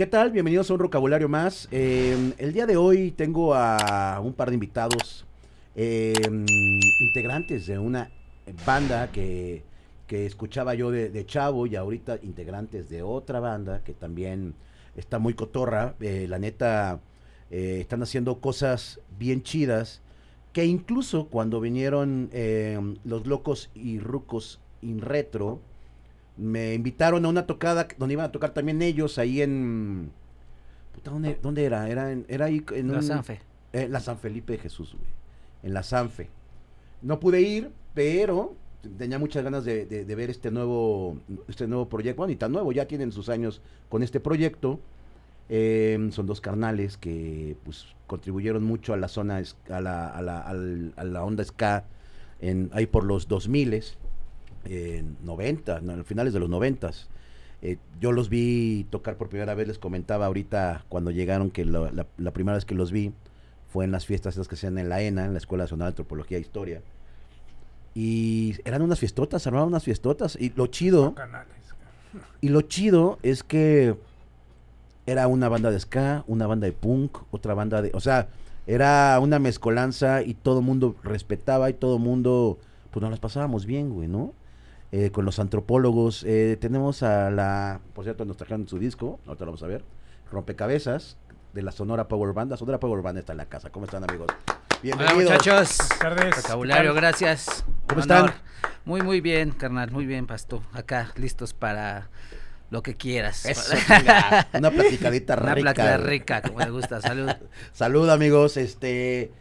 ¿Qué tal? Bienvenidos a un vocabulario más. Eh, el día de hoy tengo a un par de invitados, eh, integrantes de una banda que, que escuchaba yo de, chavo y ahorita integrantes de otra banda que también está muy cotorra. Eh, la neta, eh, están haciendo cosas bien chidas que incluso cuando vinieron eh, los locos y rucos in retro, me invitaron a una tocada donde iban a tocar también ellos ahí en... Puta, ¿dónde, dónde era? Era, en, era ahí en La un- Sanfe. eh, la San Felipe de Jesús, güey. En la Sanfe. No pude ir, pero tenía muchas ganas de, de- de ver este nuevo, este nuevo proyecto. Bueno, y tan nuevo, ya tienen sus años con este proyecto. Eh, son dos carnales que pues contribuyeron mucho a la zona, a la, a la, al- a la onda ska en, ahí por los 2000 en 90, no, en finales de los 90 eh, yo los vi tocar por primera vez, les comentaba ahorita cuando llegaron que la, la primera vez que los vi fue en las fiestas esas que hacían en la ENA, en la Escuela Nacional de Antropología e Historia. Y eran unas fiestotas, armaban unas fiestotas. Y lo chido, y lo chido es que era una banda de ska, una banda de punk, otra banda de... O sea, era una mezcolanza y todo el mundo respetaba y todo el mundo... Pues nos las pasábamos bien, güey, ¿no? Eh, con los antropólogos. eh, tenemos a la... Por cierto, nos trajeron su disco, ahorita lo vamos a ver. Rompecabezas de la Sonora Power Band. La Sonora Power Band está en la casa. ¿Cómo están, amigos? Hola Bienvenidos. muchachos. Buenas tardes. Vocabulario, gracias. ¿Cómo Honor. están? Muy, muy bien, carnal. Muy bien, Pasto. Acá, listos para lo que quieras. Eso. Una platicadita Una rica. plática güey. rica, como me gusta. Salud. Salud, amigos. Este.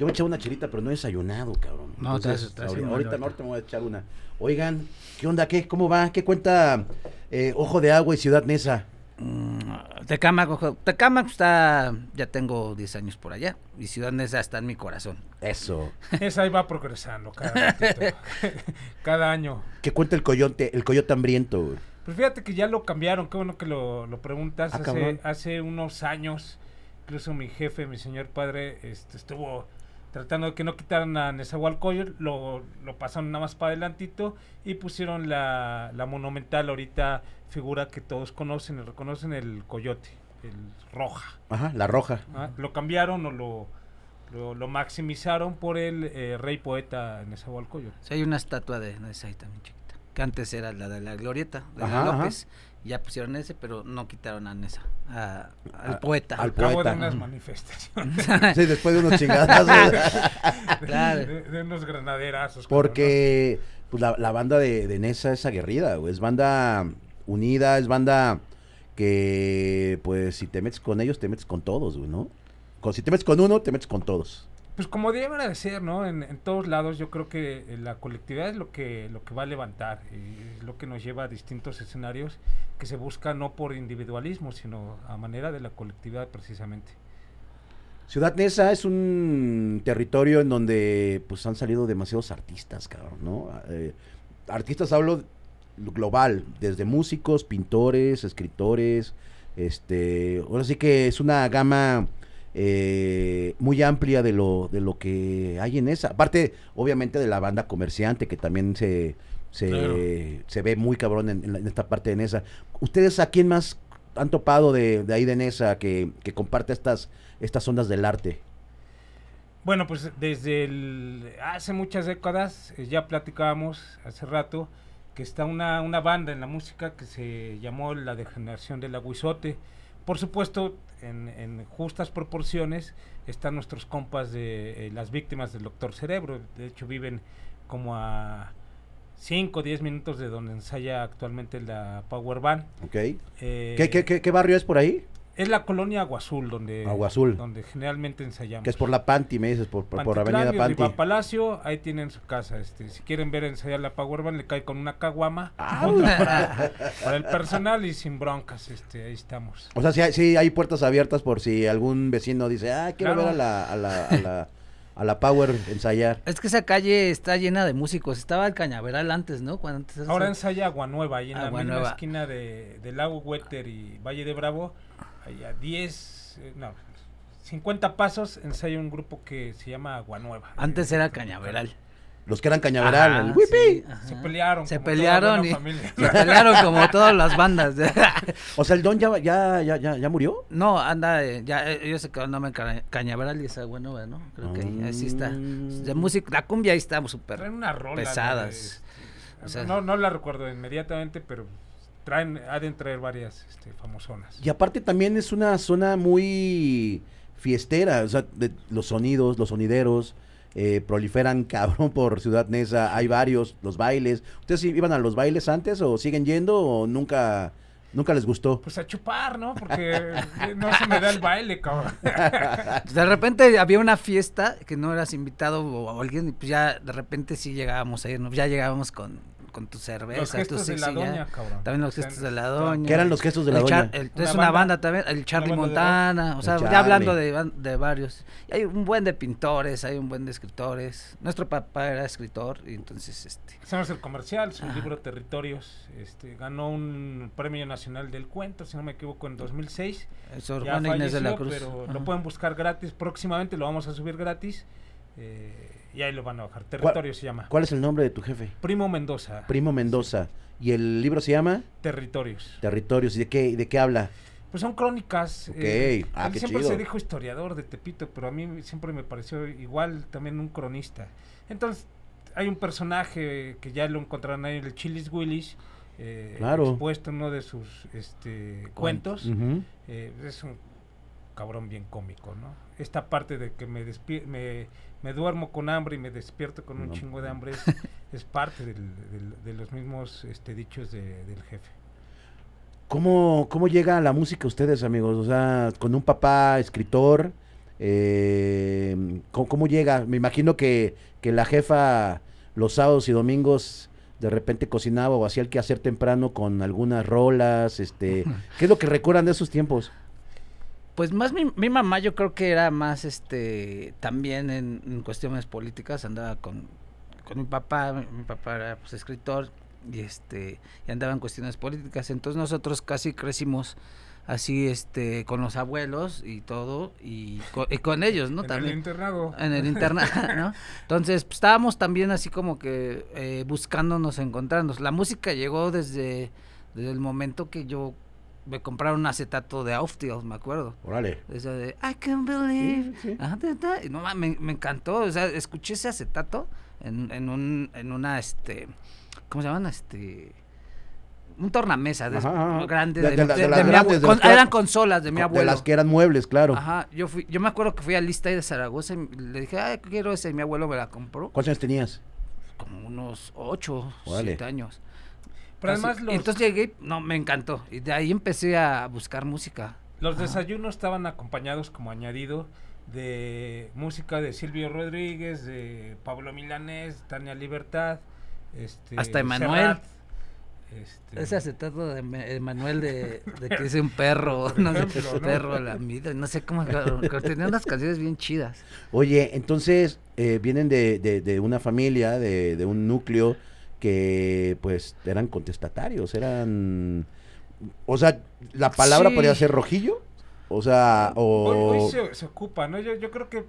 Yo me eché una chilita, pero no he desayunado, cabrón. No, te Entonces, has- te has ahorita, ahorita, ahorita. ahorita me voy a echar una. Oigan, ¿qué onda? ¿Qué? ¿Cómo va? ¿Qué cuenta eh, Ojo de Agua y Ciudad Nesa? Mm, Tecámac, ojo, Tecámac está, ya tengo 10 años por allá. Y Ciudad Neza está en mi corazón. Eso. Esa ahí va progresando cada, ratito. cada año. ¿Qué cuenta el coyote, el coyote hambriento? güey? Pues fíjate que ya lo cambiaron, qué bueno que lo, lo preguntas. Ah, hace, hace unos años, incluso mi jefe, mi señor padre, este, estuvo tratando de que no quitaran a Nezahualcóyotl, lo, lo pasaron nada más para adelantito y pusieron la, la monumental ahorita figura que todos conocen y reconocen, el coyote, el roja. Ajá, la roja. Ah, Lo cambiaron o lo, lo, lo maximizaron por el eh, rey poeta Nezahualcóyotl. Sí, hay una estatua de Neza ahí también chiquita. Que antes era la de la Glorieta, de Ajá, la ajá. Ya pusieron ese, pero no quitaron a Neza. a- al A- poeta. al Cabo poeta. de unas manifestaciones, Sí, después de unos chingadazos. Claro. de, de unos granaderazos. Porque pues, la, la banda de, de Nesa es aguerrida, güey. Es banda unida, es banda que, pues, si te metes con ellos, te metes con todos, güey, ¿no? Con- si te metes con uno, te metes con todos. Pues como debe de ser, ¿no? En, todos lados yo creo que eh, la colectividad es lo que, lo que va a levantar y es lo que nos lleva a distintos escenarios que se busca no por individualismo, sino a manera de la colectividad precisamente. Ciudad Neza es un territorio en donde pues han salido demasiados artistas, cabrón, ¿no? Eh, artistas hablo global, desde músicos, pintores, escritores, este, ahora sí que es una gama eh, muy amplia de lo, de lo que hay en esa. Aparte, obviamente, de la banda comerciante, que también se, se, Claro. se ve muy cabrón en, en la- en esta parte de Nesa. ¿Ustedes a quién más han topado de, de ahí de Nesa que, que comparte estas, estas ondas del arte? Bueno, pues desde el- hace muchas décadas, eh, ya platicábamos hace rato, que está una, una banda en la música que se llamó La Degeneración del Aguizote. Por supuesto, en, en justas proporciones están nuestros compas de eh, las víctimas del Doctor Cerebro. De hecho, viven como a 5 o 10 minutos de donde ensaya actualmente la Power Band. ¿Ok? Eh, ¿Qué, qué, qué, qué barrio es por ahí? Es la colonia Agua Azul, donde, Agua Azul. donde generalmente ensayamos. Que es por la Panti, me dices, por, por, por Avenida Panti. Palacio, ahí tienen su casa. Este, si quieren ver ensayar la Power Band, le cae con una caguama Ah, otra para, para el personal y sin broncas. Este, ahí estamos. O sea, sí hay, sí hay puertas abiertas por si algún vecino dice, ah, quiero Claro. ver a la, a la, a la, a la Power ensayar. Es que esa calle está llena de músicos. Estaba el Cañaveral antes, ¿no? Cuando antes Ahora ensaya Agua Nueva, ahí en la misma esquina de, de Lago Huéter y Valle de Bravo. Allá 10, eh, no, 50 pasos ensaya un grupo que se llama Agua Nueva. Antes Eh, era Cañaveral. Los que eran cañaveral. Ajá, el Whippy. sí. Se pelearon. Se pelearon y familia. se pelearon como todas las bandas. O sea, el Don ya, ya, ya, ya, ya murió. no, anda, eh, ya ellos se quedaron en Ca- Cañaveral y esa bueno, ¿no? Creo que ahí, así está. Mm. De música, la cumbia ahí está súper de- pesadas. este, O sea- no, no la recuerdo inmediatamente, pero traen, ha de traer varias este, famosonas. Y aparte también es una zona muy fiestera, o sea, de los sonidos, los sonideros, eh, proliferan cabrón por Ciudad Neza, hay varios, los bailes. ¿Ustedes iban a los bailes antes o siguen yendo o nunca, nunca les gustó? Pues a chupar, ¿no? Porque eh, no se me da el baile, cabrón. De repente había una fiesta que no eras invitado o, o alguien y pues ya de repente sí llegábamos a irnos, ya llegábamos con, con tu cerveza, Los tu de la doña, cabrón. También los gestos de la doña. ¿Qué eran los gestos de la El doña? Char- el- Una es una banda- banda también, el Charlie. Montana, o sea, ya hablando de, de varios. Y hay un buen de pintores, hay un buen de escritores. Nuestro papá era escritor y entonces este Hacemos el comercial, su Ajá. libro Territorios. Este, ganó un premio nacional del cuento, si no me equivoco, en 2006. Sor Juana Inés de la Cruz. pero Ajá. lo pueden buscar gratis. Próximamente lo vamos a subir gratis. eh, y ahí lo van a bajar. Territorios se llama. ¿Cuál es el nombre de tu jefe? Primo Mendoza. Primo Mendoza. ¿Y el libro se llama? Territorios. Territorios. ¿Y de qué, de qué habla? Pues son crónicas. Ok. eh, Ah, él qué siempre chido. se dijo historiador de Tepito, pero a mí siempre me pareció igual también un cronista. Entonces, hay un personaje que ya lo encontrarán ahí, el Chilis Willis, eh, Claro. expuesto en uno de sus este, cuentos. Eh, es un cabrón bien cómico, ¿no? Esta parte de que me, me, me duermo con hambre y me despierto con un No. chingo de hambre es, es parte del- del- de los mismos este, dichos de- del jefe. ¿Cómo, ¿Cómo llega a la música ustedes, amigos? O sea, con un papá escritor, eh, ¿cómo, cómo llega? Me imagino que, que la jefa los sábados y domingos de repente cocinaba o hacía el quehacer temprano con algunas rolas, este, ¿qué es lo que recuerdan de esos tiempos? Pues más mi, mi mamá yo creo que era más este también en, en cuestiones políticas, andaba con, con mi papá, mi, mi papá era pues escritor y este y andaba en cuestiones políticas, entonces nosotros casi crecimos así este con los abuelos y todo y co- y con, ellos, ¿no? en También el internado. en el internado, ¿no? Entonces, pues, estábamos también así como que eh, buscándonos, encontrándonos. La música llegó desde, desde el momento que yo me compraron un acetato de Auftiel, me acuerdo. Órale. Ese de I can believe. Sí, sí. y no, me, me encantó. O sea, escuché ese acetato en, en, un, en una, este, ¿cómo se llaman? Este, un tornamesa de, Ajá, grande. De- De, de de- de las de grandes, de con- eran consolas de mi De abuelo. las que eran muebles, claro. Ajá, yo fui, yo me acuerdo que fui a lista de Zaragoza y le dije, ay, quiero ese, y mi abuelo me la compró. ¿Cuántos años tenías? Como unos ocho, siete años. Pero Casi. además Y los, entonces llegué, no, me encantó. Y de ahí empecé a buscar música. los Ajá. desayunos estaban acompañados como añadido de música de Silvio Rodríguez, de Pablo Milanés, Tania Libertad, este, Hasta Emanuel. Este, Ese acetato de Emanuel de, de que es un perro, no sé, ejemplo, ¿no? perro la vida, no sé cómo, pero tenía unas canciones bien chidas. Oye, entonces eh, vienen de, de- de una familia, de, de un núcleo que pues eran contestatarios, eran... O sea, la palabra Sí. podría ser rojillo, o sea, o... Hoy, hoy se, se ocupa, ¿no? Yo, yo creo que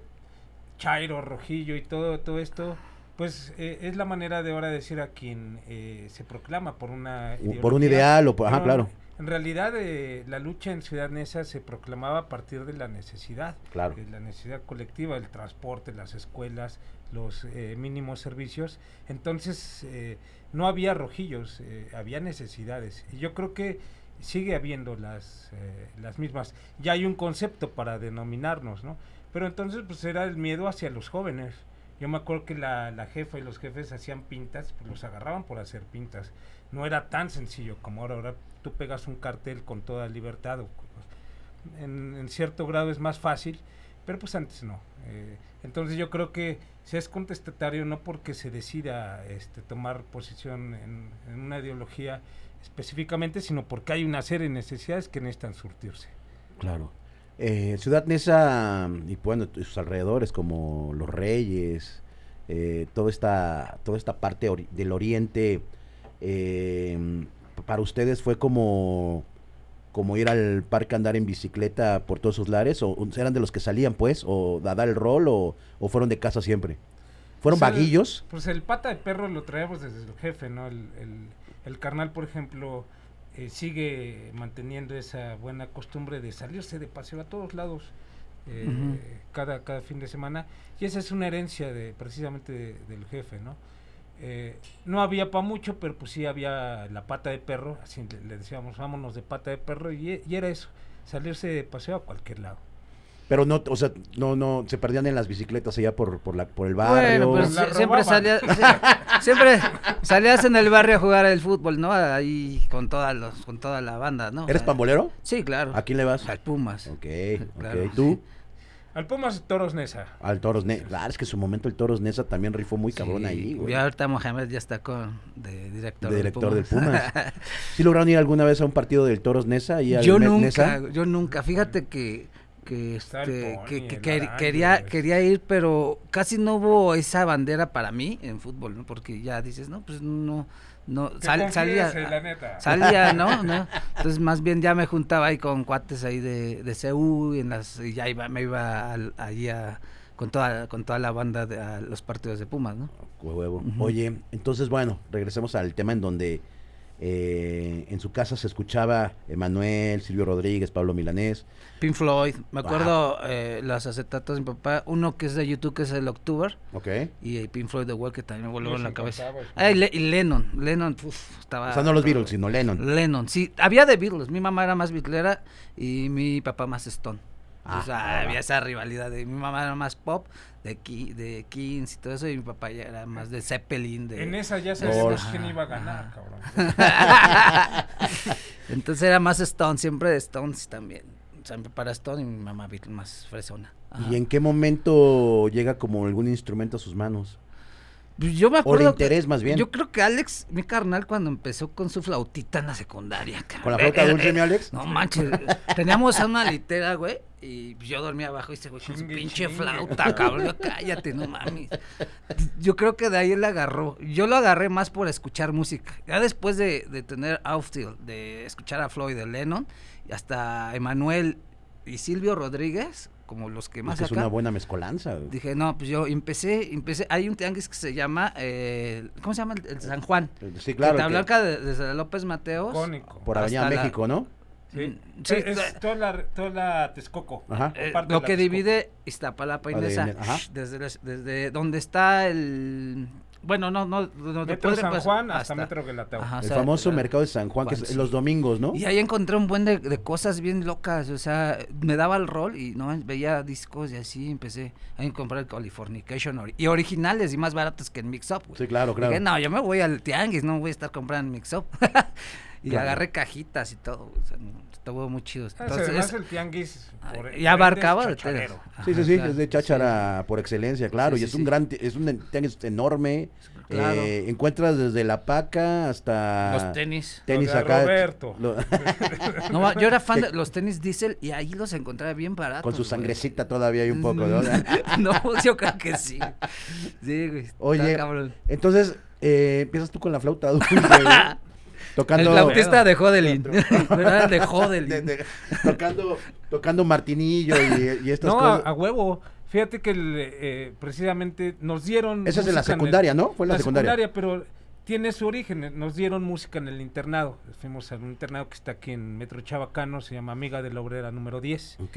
Chairo, Rojillo y todo, todo esto, pues eh, es la manera de ahora decir a quien eh, se proclama por una por un ideal o por- ajá, claro. En realidad eh, la lucha en Ciudad Neza se proclamaba a partir de la necesidad, Claro. de la necesidad colectiva, el transporte, las escuelas, los eh, mínimos servicios. Entonces eh, no había rojillos, eh, había necesidades. Y yo creo que sigue habiendo las, eh, las mismas. Ya hay un concepto para denominarnos, ¿no? Pero entonces pues era el miedo hacia los jóvenes. Yo me acuerdo que la, la jefa y los jefes hacían pintas, pues los agarraban por hacer pintas. No era tan sencillo como ahora. Tú pegas un cartel con toda libertad. en cierto grado es más fácil, pero pues antes no. Eh, entonces yo creo que se es contestatario no porque se decida este, tomar posición en, una ideología específicamente, sino porque hay una serie de necesidades que necesitan surtirse. Claro. Eh, Ciudad Neza y bueno, sus alrededores como Los Reyes, eh, toda esta toda esta parte del oriente eh, para ustedes fue como como ir al parque a andar en bicicleta por todos sus lares o eran de los que salían pues o a dar el rol o, o fueron de casa siempre. ¿Fueron Pues el- vaguillos? Pues el pata de perro lo traemos desde el jefe, ¿no? El, el- el carnal, por ejemplo, eh, sigue manteniendo esa buena costumbre de salirse de paseo a todos lados eh, cada, cada fin de semana. Y esa es una herencia de precisamente de- del jefe, ¿no? Eh, no había para mucho, pero pues sí había la pata de perro, así le, le decíamos, vámonos de pata de perro, y, y era eso, salirse de paseo a cualquier lado. Pero no, o sea, no, no, se perdían en las bicicletas allá por, por, la, por el barrio. Bueno, pues siempre sí, siempre salías en el barrio a jugar el fútbol, ¿no? Ahí con toda los, con toda la banda, ¿no? ¿Eres pambolero? Sí, claro. ¿A quién le vas? Al Pumas. Ok, ok. Claro, ¿Tú? Al Pumas Toros Nesa. Al Toros Nesa. Claro, es que en su momento el Toros Nesa también rifó muy cabrón Sí, ahí, güey. Y ahorita Mohamed ya está con de director, De del director del Pumas. Pumas. ¿Sí lograron ir alguna vez a un partido del Toros Nesa? ahí al yo Met nunca, Nesa? yo nunca. Fíjate que que este Pony, que, quería quería ir pero casi no hubo esa bandera para mí en fútbol ¿no? porque ya dices no pues no no sal- salía confiese, la neta. salía no no entonces más bien ya me juntaba ahí con cuates ahí de de CU y en las y ya iba me iba al- allí a- con toda con toda la banda de a los partidos de Pumas no Huevo. Oye, entonces, bueno, regresemos al tema en donde eh, en su casa se escuchaba Emanuel, Silvio Rodríguez, Pablo Milanés. Pink Floyd. Me acuerdo eh, los acetatos de mi papá. Uno que es de YouTube que es el October ¿Ok? y el Pink Floyd The Wall que también me voló en la cabeza. Ah, y, Le- y Lennon. Lennon uf, estaba O sea, no los Beatles, sino Lennon. Lennon sí. Había de Beatles. Mi mamá era más Beatlera y mi papá más Stone Ah, o sea, va, va. había esa rivalidad de mi mamá era más pop de Ki- de Kings y todo eso y mi papá ya era más de Zeppelin de En esa ya sabíamos quién iba a ganar, cabrón. entonces era más Stone siempre de Stones también o sea mi papá era Stone y mi mamá más fresona Ajá. ¿Y en qué momento llega como algún instrumento a sus manos? Pues Yo me acuerdo. que- interés, más bien. Yo creo que Alex, mi carnal, cuando empezó con su flautita en la secundaria. cabrón. ¿Con la flauta Eh, dulce, eh, mi Alex? No manches. Teníamos una litera, güey. Y yo dormía abajo y ese güey con su pinche chingue. flauta, cabrón. Cállate, no mames. Yo creo que de ahí él agarró. Yo lo agarré más por escuchar música. Ya después de, de tener Outfield, de escuchar a Floyd, de Lennon, y hasta Emanuel y Silvio Rodríguez, como los que más Es acá. una buena mezcolanza. Dije, no, pues yo empecé, empecé, hay un tianguis que se llama, eh, ¿cómo se llama? El, el San Juan. Sí, claro. Que de- desde López Mateos. Icónico. por Avenida la- México, ¿no? Sí, Mm, sí, es eh, toda la, toda la Texcoco. Ajá. eh, lo la que Texcoco. divide Iztapalapa y Nesa, ajá. desde, desde donde está el, bueno, no, no, donde Metro puede San pasar- Juan hasta, Metro Guelatao. Ajá, o el sea, famoso la- mercado de San Juan, que es sí. los domingos, ¿no? Y ahí encontré un buen de, de cosas bien locas, o sea, me daba el rol y no veía discos y así empecé a comprar el Californication ori- y originales y más baratos que en Mix Up. Sí, claro, claro. Dije, no, yo me voy al tianguis, no voy a estar comprando en Mix Up. y Claro. agarré cajitas y todo, o sea, estuvo muy chido. Ah, Entonces, además es- el tianguis por y ende abarcaba de. Sí, sí, sí, claro, es de cháchara por excelencia, claro, Sí, y sí, es un sí. gran, es un tianguis enorme, Claro. eh, encuentras desde la paca hasta Los tenis. tenis de acá, Roberto. lo- No, yo era fan de los tenis Diesel y ahí los encontraba bien baratos. con su güey. sangrecita todavía hay un poco, ¿no? no, yo creo que sí. Sí, güey. Oye, cabrón. entonces, eh, empiezas tú con la flauta dulce, güey, tocando... El flautista de Jodelin. Era de de- Jodelin. de- tocando, tocando martinillo y, y estas No, a, cosas. a huevo. Fíjate que el, eh, precisamente nos dieron. Esa es en la música el- secundaria, ¿no? Fue en la secundaria. pero tiene su origen. Nos dieron música en el internado. Fuimos a un internado que está aquí en Metro Chabacano, se llama Amiga de la Obrera número 10. Ok.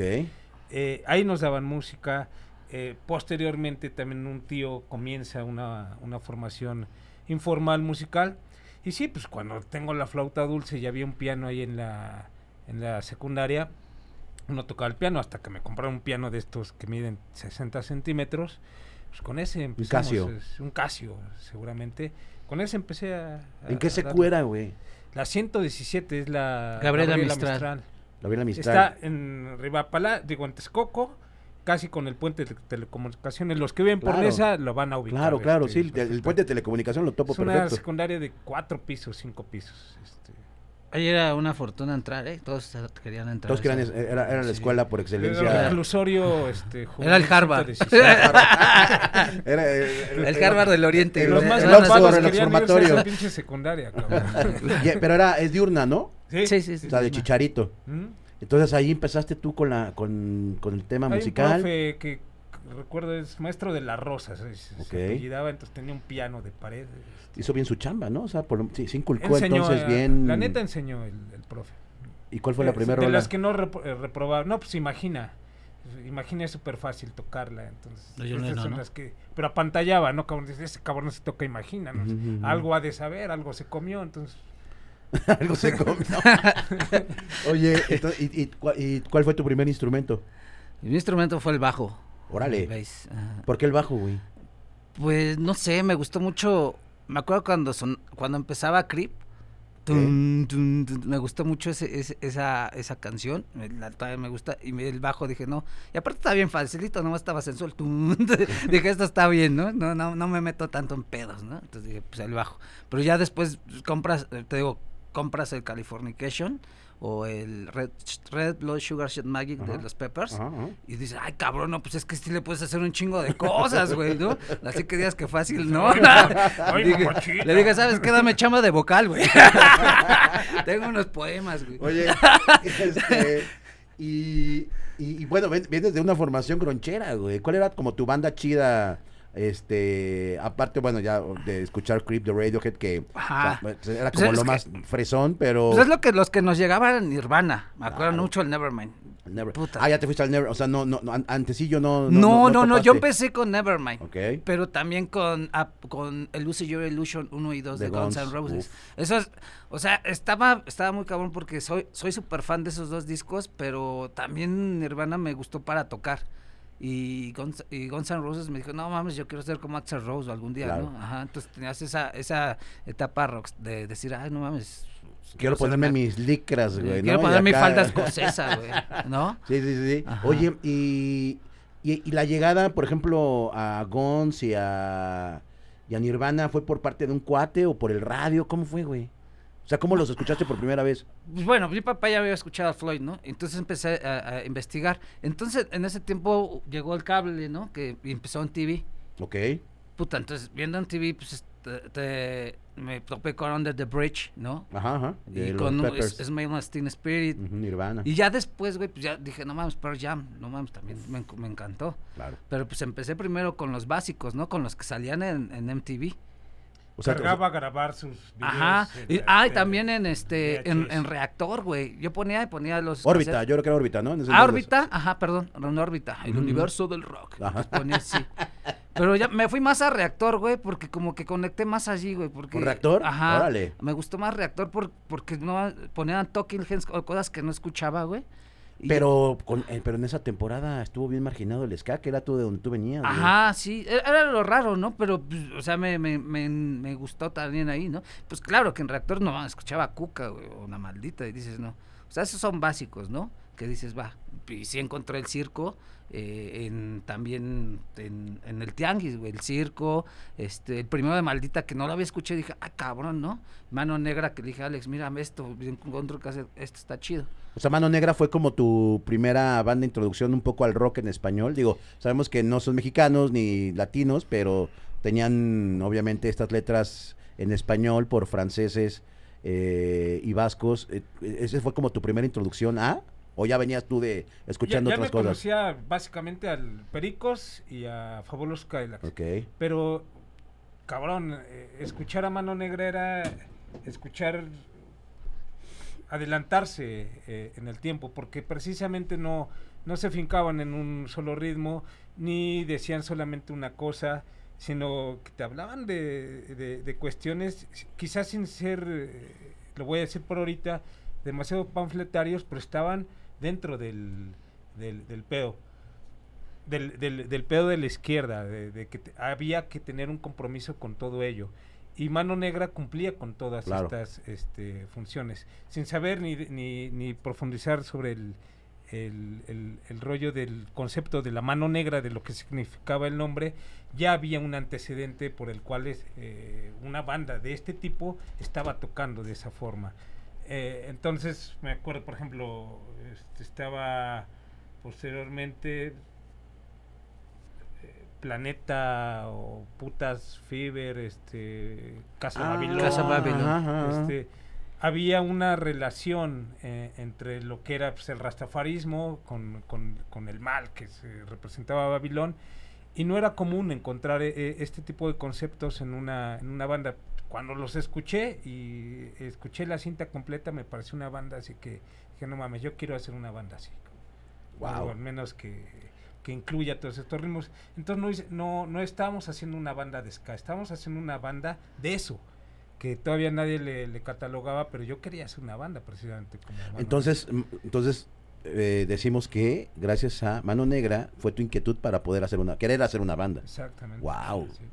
Eh, ahí nos daban música. eh, posteriormente también un tío comienza una, una formación informal musical. Y sí, pues cuando tengo la flauta dulce y había un piano ahí en la, en la secundaria, uno tocaba el piano hasta que me compraron un piano de estos que miden 60 centímetros. Pues con ese empezamos. Casio. es un Casio, seguramente. Con ese empecé a... a- ¿En qué se cuera, güey? La 117 es la... Gabriela Mistral. La vi en la Mistral. Está en Rivapala, digo en Texcoco, casi con el puente de telecomunicaciones. Los que viven por. Mesa lo van a ubicar. Claro, claro, este, sí, el, puente de telecomunicación lo topo Es una secundaria de cuatro pisos, cinco pisos. este. Ahí era una fortuna entrar, ¿eh? Todos querían entrar. Todos querían, Esa- era, era la sí. escuela por Era el excelencia. reclusorio, este, Era el Harvard. 116. Era, eh, El Harvard del Oriente. el- Los más el Oxford, el esa pinche secundaria, pero era, es diurna, ¿no? Sí, sí, sí. O sea, de sí. chicharito. ¿Mm? Entonces ahí empezaste tú con la con, con el tema Hay un musical. profe que recuerdo, es maestro de las rosas. se- se apellidaba, entonces tenía un piano de pared. este, Hizo bien su chamba, ¿no? O sea, por, sí, se inculcó enseñó, entonces eh, bien. La neta enseñó el, el profe. ¿Y cuál fue la primera De rola? las que no repro- eh, reprobaba. No, pues imagina. Imagina es súper fácil tocarla. Entonces, Lennon, son ¿no? las que. Pero apantallaba, ¿no? Cabrón, ese cabrón no se toca, imagina. ¿no? Algo ha de saber, algo se comió. Entonces, Algo se comió. Oye, entonces, ¿y, y cua- y cuál fue tu primer instrumento? Mi instrumento fue el bajo. Órale. el bass, ajá. ¿Por qué el bajo, güey? Pues no sé, me gustó mucho. Me acuerdo cuando son, cuando empezaba Creep. me gustó mucho ese, ese- esa, esa canción. me- la- todavía me gusta. Y me- el bajo dije, no. Y aparte está bien facilito, nomás estaba sensual. tun, dije, esto está bien, ¿no? No, no, no me meto tanto en pedos, ¿no? Entonces dije, pues el bajo. Pero ya después compras, eh, te digo, compras el Californication o el Red, Red Blood Sugar Shot Magic de los Peppers. Ajá, ajá. Y dices, ay, cabrón, no, pues es que sí le puedes hacer un chingo de cosas, güey, ¿no? Así que digas que fácil, ¿no? Ay, le dije, ¿sabes qué? Dame chamba de vocal, güey. Tengo unos poemas, güey. Oye, este, y, y, y bueno, vienes de una formación gronchera, güey. ¿Cuál era como tu banda chida? Este, aparte, bueno, ya de escuchar Creep the Radiohead, que o sea, era Pues como lo que- más fresón, pero... Pues es lo que los que nos llegaban Nirvana. Me acuerdo Claro. mucho el Nevermind. Never- Puta. Ah, ya te fuiste al Never, o sea, no, no, no, an- antes sí yo no... No, no, no, yo empecé con Nevermind. Ok. Pero también con, ah, con el Lucy Your Illusion 1 y 2 de, De Guns Guns, N' Roses. uf. Eso es, o sea, estaba, estaba muy cabrón porque soy, soy súper fan de esos dos discos, pero también Nirvana me gustó para tocar. Y Guns, y Guns N' Roses me dijo, no mames, yo quiero ser como Axel Rose algún día, Claro. ¿no? Ajá, entonces tenías esa, esa etapa rock de decir, ay, no mames. Quiero ponerme mis licras, güey, Quiero ¿no? Poner mi falda escocesa, güey, ¿no? Sí, sí, sí. sí. Ajá. Oye, y, y, y la llegada, por ejemplo, a Guns y a, y a Nirvana, ¿fue por parte de un cuate o por el radio? ¿Cómo fue, güey? O sea, ¿cómo los escuchaste por primera vez? Pues bueno, mi papá ya había escuchado a Floyd, ¿no? Entonces empecé a, a investigar. Entonces, en ese tiempo llegó el cable, ¿no? Que empezó en TV. Ok. Puta, entonces viendo en TV, pues este, te- me topé con Under the Bridge, ¿no? Ajá, ajá. de y con Peppers. es, Smile Teen Spirit. Ujú, Nirvana. Y ya después, güey, pues ya dije, no mames, Pearl Jam, no mames, también me, me encantó. Claro. Pero pues empecé primero con los básicos, ¿no? Con los que salían en, en MTV. O sea, cargaba a grabar sus videos. Ajá. en ah, y también en este, en, en reactor, güey. Yo ponía y ponía los. órbita, cassettes. yo creo que era órbita, ¿no? En Ah, órbita, ajá, perdón, en órbita, el Ujú. universo del rock. Ajá. Ponía así. Pero ya me fui más a reactor, güey, porque como que conecté más allí, güey, porque ¿Con Reactor? Ajá. Órale. Me gustó más reactor por, porque no ponían talking heads o cosas que no escuchaba, güey. Pero, con, eh, pero en esa temporada estuvo bien marginado el ska, que era tú de donde tú venías. güey. Ajá, sí, e- era lo raro, ¿no? Pero, pues, o sea, me, me, me, me gustó también ahí, ¿no? Pues claro que en Reactor no escuchaba Cuca, güey, o una maldita, y dices, no. O sea, esos son básicos, ¿no? Que dices, va. Y sí encontré el circo, eh, en, también en, el Tianguis, el circo, este, el primero de maldita que no lo había escuchado, dije, ah, cabrón, ¿no? Mano negra que dije, Alex, mírame esto, encuentro que hace- esto está chido. O sea, Mano Negra fue como tu primera banda de introducción un poco al rock en español. Digo, sabemos que no son mexicanos ni latinos, pero tenían obviamente estas letras en español por franceses eh, y vascos. Eh, ¿Ese fue como tu primera introducción a? ¿O ya venías tú de escuchando ya, ya otras me cosas? conocía básicamente al Pericos y a Fabulous Cadillacs. Ok. Pero, cabrón, eh, escuchar a Mano Negra era escuchar adelantarse eh, en el tiempo, porque precisamente no, no se fincaban en un solo ritmo, ni decían solamente una cosa, sino que te hablaban de, de- de cuestiones, quizás sin ser, eh, lo voy a decir por ahorita, demasiado panfletarios, pero estaban dentro del, del, del pedo. Del, del, del pedo de la izquierda, de, de que te- había que tener un compromiso con todo ello. Y Mano Negra cumplía con todas Claro. estas este, funciones, sin saber ni, ni, ni profundizar sobre el, el, el- el rollo del concepto de la mano negra, de lo que significaba el nombre, ya había un antecedente por el cual es, eh, una banda de este tipo estaba tocando de esa forma. Eh, entonces, me acuerdo, por ejemplo, este, estaba posteriormente eh, Planeta o Putas Fever, este, Casa Ah, Babilón. Casa Babilón. ajá, ajá. Este, había una relación eh, entre lo que era pues, el rastafarismo con, con- con el mal que se representaba Babilón y no era común encontrar eh, eh, este tipo de conceptos en una, en una banda. Cuando los escuché y escuché la cinta completa, me pareció una banda así que dije, no mames, yo quiero hacer una banda así. Wow. O al menos que, que incluya todos estos ritmos. Entonces no, no, no estábamos haciendo una banda de ska, estábamos haciendo una banda de eso, que todavía nadie le, le catalogaba, pero yo quería hacer una banda precisamente. Como. Entonces, mm, entonces eh, decimos que gracias a Mano Negra fue tu inquietud para poder hacer una, querer hacer una banda. Exactamente. Sí.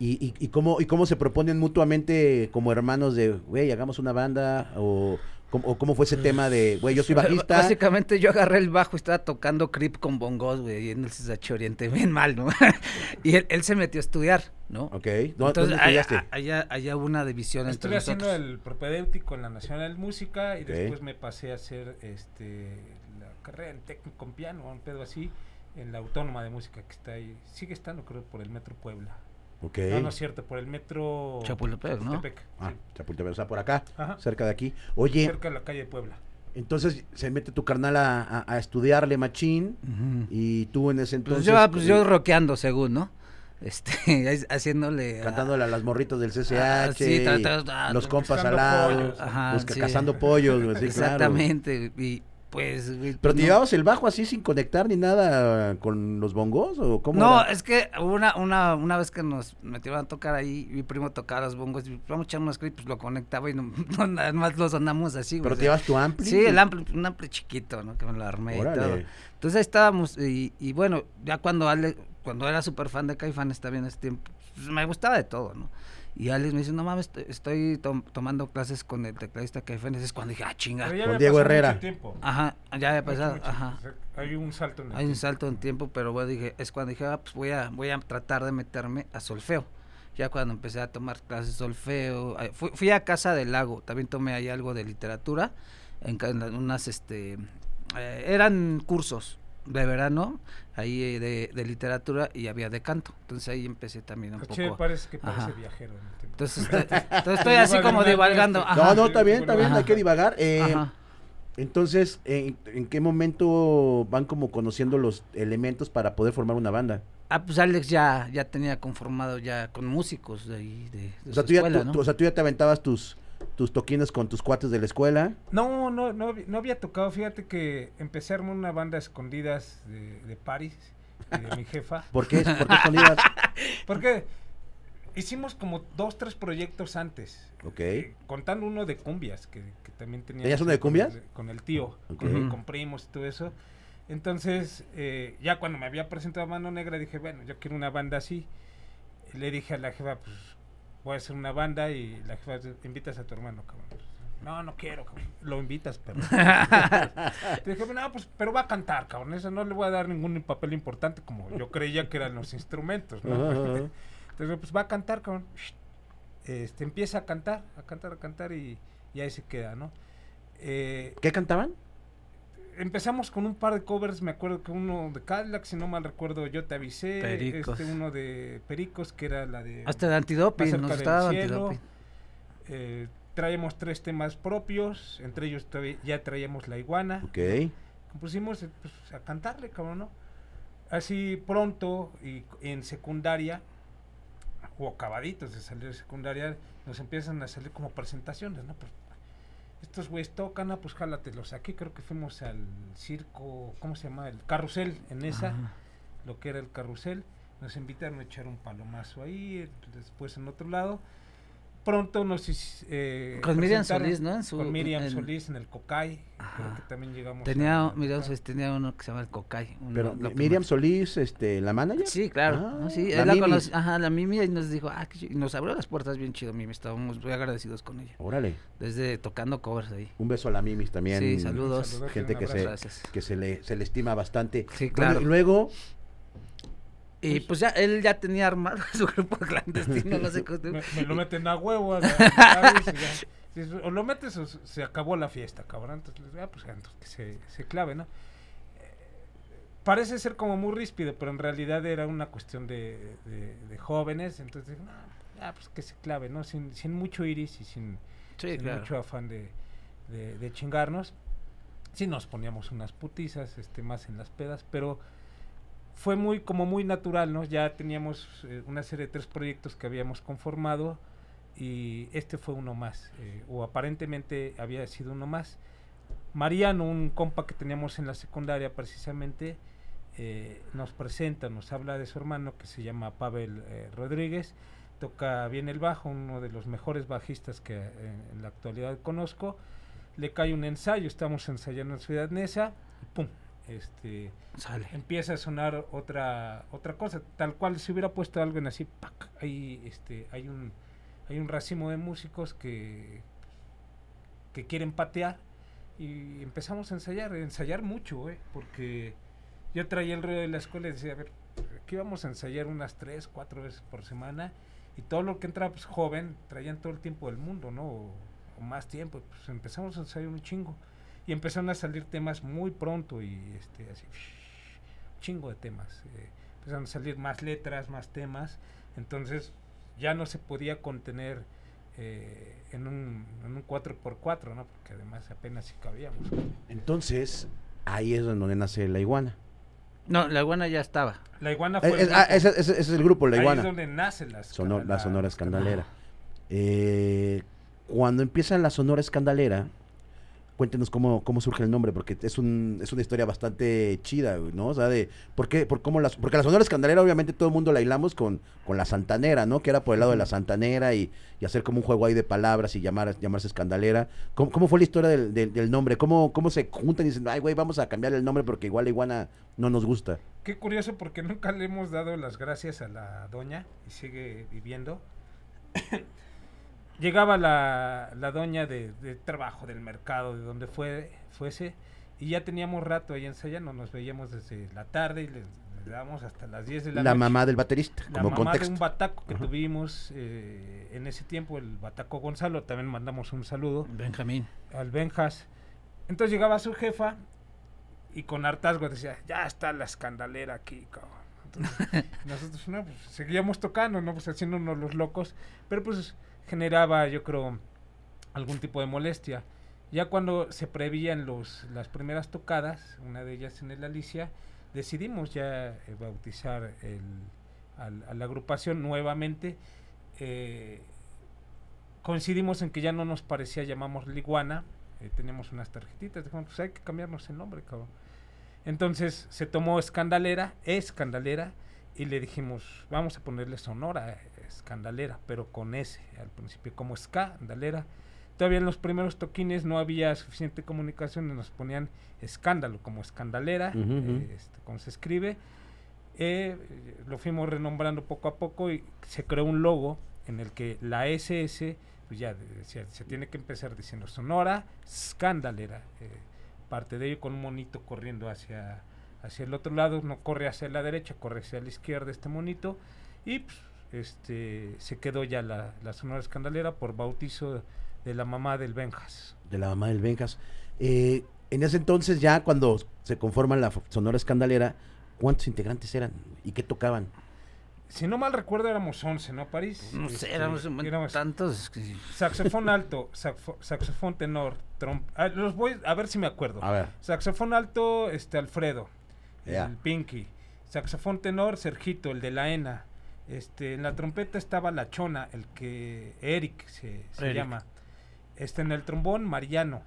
¿Y, y, y cómo, ¿Y cómo se proponen mutuamente como hermanos de, güey, hagamos una banda? ¿O cómo, o cómo fue ese tema de, güey, yo soy bajista? Básicamente yo agarré el bajo y estaba tocando creep con bongos, güey, y en el CSH Oriente, bien mal, ¿no? y él, él se metió a estudiar, ¿no? Ok. ¿Dó- Entonces, ¿Dónde allá, estudiaste? allá, allá hubo una división entre Estuve haciendo nosotros. el propedéutico en la Nacional de Música y después me pasé a hacer este carrera en técnico en piano, un pedo así, en la Autónoma de Música que está ahí. Sigue estando, creo, por el Metro Puebla. Ok. No, no es cierto, por el Metro Chapultepec, ¿no? Chapultepec, Ah, sí, Chapultepec, o sea, por acá, Ajá. cerca de aquí. Oye, cerca de la calle de Puebla. entonces se mete tu carnal a, a- a estudiarle machín y tú en ese Pues entonces... yo, pues yo eh, rockeando, según, ¿no? Este, haciéndole... a- Cantándole a las morritas del CCH, Ah, sí, tra- tra- ah, los tra- compas al lado, pollos. Ajá, busca- sí. cazando pollos, güey, sí, claro. Exactamente, y pues... ¿Pero te no- llevabas el bajo así sin conectar ni nada con los bongos o cómo No, era? es que una, una, una vez que nos metieron a tocar ahí, mi primo tocaba los bongos, y vamos a echar unos clips, lo conectaba y no, no, nada más lo sonamos así, ¿Pero o te llevas tu ampli? Sí, el ampli, un ampli chiquito, ¿no? Que me lo armé y todo. Entonces ahí estábamos, y, y bueno, ya cuando Ale, cuando era súper fan de Caifán, está bien ese tiempo, pues, me gustaba de todo, ¿no? Y Alex me dice, no mames, estoy- estoy tom- tomando clases con el tecladista ese es cuando dije, ah, chinga. Pero ya Con había Diego pasado Herrera. Ajá, ya había pasado, mucho. ajá. Hay un salto en el Hay un salto en tiempo, pero bueno, dije, es cuando dije, ah, pues voy a, voy a tratar de meterme a solfeo. Ya cuando empecé a tomar clases de solfeo, fui, fui a Casa del Lago, también tomé ahí algo de literatura, en, unas, este, eh, eran cursos de verano, ahí eh, de, de literatura y había de canto. Entonces ahí empecé también un Caché, poco. parece que parece Ajá. viajero. en. Entonces, estoy, entonces estoy así como Divagando, Ajá, No, no, está bien, está bien, Ajá. hay que divagar. Eh, ajá. Entonces, ¿en, en qué momento van como conociendo los elementos para poder formar una banda? Ah, pues Alex ya, ya tenía conformado ya con músicos de ahí, de, de O sea, su tú ya, escuela, tú- ¿no? tú- o sea, tú ya te aventabas tus, tus toquines con tus cuates de la escuela. No, no, no, no había tocado. Fíjate que empecé a armar una banda a escondidas de, de París de mi jefa. ¿Por qué, ¿Por qué escondidas? Porque hicimos como dos, tres proyectos antes. Ok. eh, contando uno de cumbias, que, que también tenía. ¿Tenías uno de cumbias? Con el tío, Ok. con, el- con primos y todo eso. Entonces, eh, ya cuando me había presentado a Mano Negra, dije, bueno, yo quiero una banda así. Le dije a la jefa, pues, voy a hacer una banda y la jefa, "Te invitas a tu hermano, cabrón. No, no quiero, cabrón. Lo invitas, pero. Le dije, no, pues, pero va a cantar, cabrón. Eso no le voy a dar ningún papel importante como yo creía que eran los instrumentos, ¿no? Entonces, pues va a cantar, cabrón. Este, empieza a cantar, a cantar, a cantar y, y ahí se queda, ¿no? Eh, ¿Qué cantaban? Empezamos con un par de covers, me acuerdo que uno de Cadillac, si no mal recuerdo, yo te avisé. Pericos. Este, uno de Pericos, que era la de... Hasta de antidoping, nos estaba antidoping. eh, traemos tres temas propios, entre ellos todavía- ya traíamos La Iguana. Ok. Compusimos eh, pues, a cantarle, cabrón, ¿no? Así pronto y en secundaria, o acabaditos de salir de secundaria, nos empiezan a salir como presentaciones, ¿no? Pues, estos güeyes tocan, ah, pues jálatelos. Aquí creo que fuimos al circo, ¿cómo se llama? El carrusel, en esa, Ajá. lo que era el carrusel. Nos invitaron a echar un palomazo ahí, después en otro lado. Pronto nos eh, Con Miriam Solís, ¿no? En su- con Miriam en- Solís en el Cocay. Creo que también llegamos Tenía, pues, tenía uno que se llama el Cocay. uno- Pero Miriam más- Solís, este, la manager. Sí, claro. Ah, ¿no? sí, la él la Mimi. conoce- ajá, la Mimi y nos dijo, ah, y nos abrió las puertas bien chido, Mimi, estábamos muy agradecidos con ella. Órale. Desde tocando covers ahí. Un beso a la Mimis también. Sí, saludos. Saludos, Gente que se, que se le, se le estima bastante. Sí, Bueno, claro. y luego, Y pues ya, él ya tenía armado su grupo clandestino, no sé cómo. me, me lo meten a huevo. O lo metes o se- acabó la fiesta, cabrón. Entonces, ah, pues entonces que se, se clave, ¿no? Eh, Parece ser como muy ríspido, pero en realidad era una cuestión de, de- de jóvenes. Entonces, ah, pues que se clave, ¿no? Sin, sin mucho iris y sin, Sí, sin claro. mucho afán de, de, de chingarnos. Sí nos poníamos unas putizas, este, más en las pedas, pero fue muy como muy natural, ¿no? Ya teníamos eh, una serie de tres proyectos que habíamos conformado y este fue uno más, eh, o aparentemente había sido uno más. Mariano, un compa que teníamos en la secundaria precisamente, eh, nos presenta, nos habla de su hermano que se llama Pavel Rodríguez, toca bien el bajo, uno de los mejores bajistas que en la actualidad conozco. Le cae un ensayo, estamos ensayando en Ciudad Neza, pum, este, Sale. empieza a sonar otra otra cosa, tal cual si hubiera puesto algo en así, ¡pac! Ahí, este, hay un hay un racimo de músicos que que quieren patear y empezamos a ensayar, a ensayar mucho, ¿eh? porque yo traía el rollo de la escuela y decía, a ver, aquí vamos a ensayar unas tres, cuatro veces por semana y todo lo que entra pues, joven traían todo el tiempo del mundo, ¿no? O, o más tiempo, pues empezamos a ensayar un chingo y empezaron a salir temas muy pronto y este así chingo de temas eh, empezaron a salir más letras más temas entonces ya no se podía contener eh, en un en un 4x4 no porque además apenas si cabíamos Entonces, ahí es donde nace la iguana. No, la iguana ya estaba. la iguana Eh, fue es- el ah, ese, ese- ese es el grupo, la Ahí iguana. es donde nace la, Sono- escala- la Sonora Escandalera. Eh, cuando empieza la Sonora Escandalera, cuéntenos cómo, cómo surge el nombre, porque es, un, es una historia bastante chida, ¿no? O sea, de, ¿por qué, por cómo las, porque la Sonora Escandalera obviamente todo el mundo la hilamos con, con la Santanera, ¿no? Que era por el lado de la Santanera y, y hacer como un juego ahí de palabras y llamar, llamarse Escandalera. ¿Cómo, cómo fue la historia del, del- del nombre? ¿Cómo, ¿Cómo se juntan y dicen, ay, güey, vamos a cambiar el nombre porque igual la iguana no nos gusta? Qué curioso porque nunca le hemos dado las gracias a la doña y sigue viviendo. Llegaba la, la doña de, de trabajo, del mercado, de donde fue, fuese, y ya teníamos rato ahí ensayando, nos veíamos desde la tarde y le, le dábamos hasta las 10 de la, La, noche. mamá del baterista, La como mamá contexto. de un bataco que Ajá. tuvimos eh, en ese tiempo, el bataco Gonzalo, también mandamos un saludo Benjamín. al Benjas. Entonces llegaba su jefa y con hartazgo decía, ya está la escandalera aquí, cabrón. Entonces, nosotros no, pues, seguíamos tocando, ¿no? Pues haciéndonos los locos, pero pues generaba, yo creo, algún tipo de molestia. Ya cuando se prevían los, las primeras tocadas, una de ellas en el Alicia, decidimos ya eh, bautizar el, a la agrupación nuevamente. Eh, coincidimos en que ya no nos parecía, llamamos Liguana, eh, teníamos unas tarjetitas, dijimos, pues hay que cambiarnos el nombre, cabrón. Entonces se tomó Escandalera, Escandalera, y le dijimos, vamos a ponerle Sonora Escandalera, pero con S al principio, como Escandalera. Todavía en los primeros toquines no había suficiente comunicación y nos ponían escándalo, como escandalera, eh, este, como se escribe. Eh, lo fuimos renombrando poco a poco y se creó un logo en el que la SS, pues ya decía, se tiene que empezar diciendo Sonora Escandalera. eh, parte de ello con un monito corriendo hacia, hacia el otro lado, no corre hacia la derecha, corre hacia la izquierda este monito. Y pues, este se quedó ya la, la Sonora Escandalera por bautizo de la mamá del Benjas. de la mamá del Benjas. Eh, en ese entonces, ya cuando se conforma la Sonora Escandalera, ¿cuántos integrantes eran y qué tocaban? Si no mal recuerdo éramos 11, ¿no, París? No sé, Este, éramos tantos. Saxofón alto, saxofo- saxofón tenor, tromp... ah, los voy a ver si me acuerdo. A ver. Saxofón alto, este Alfredo, el Pinky. Saxofón tenor, Sergito, el de la ENA. Este, en la trompeta estaba la Chona, el que Eric se, se Eric. llama. Este, en el trombón, Mariano.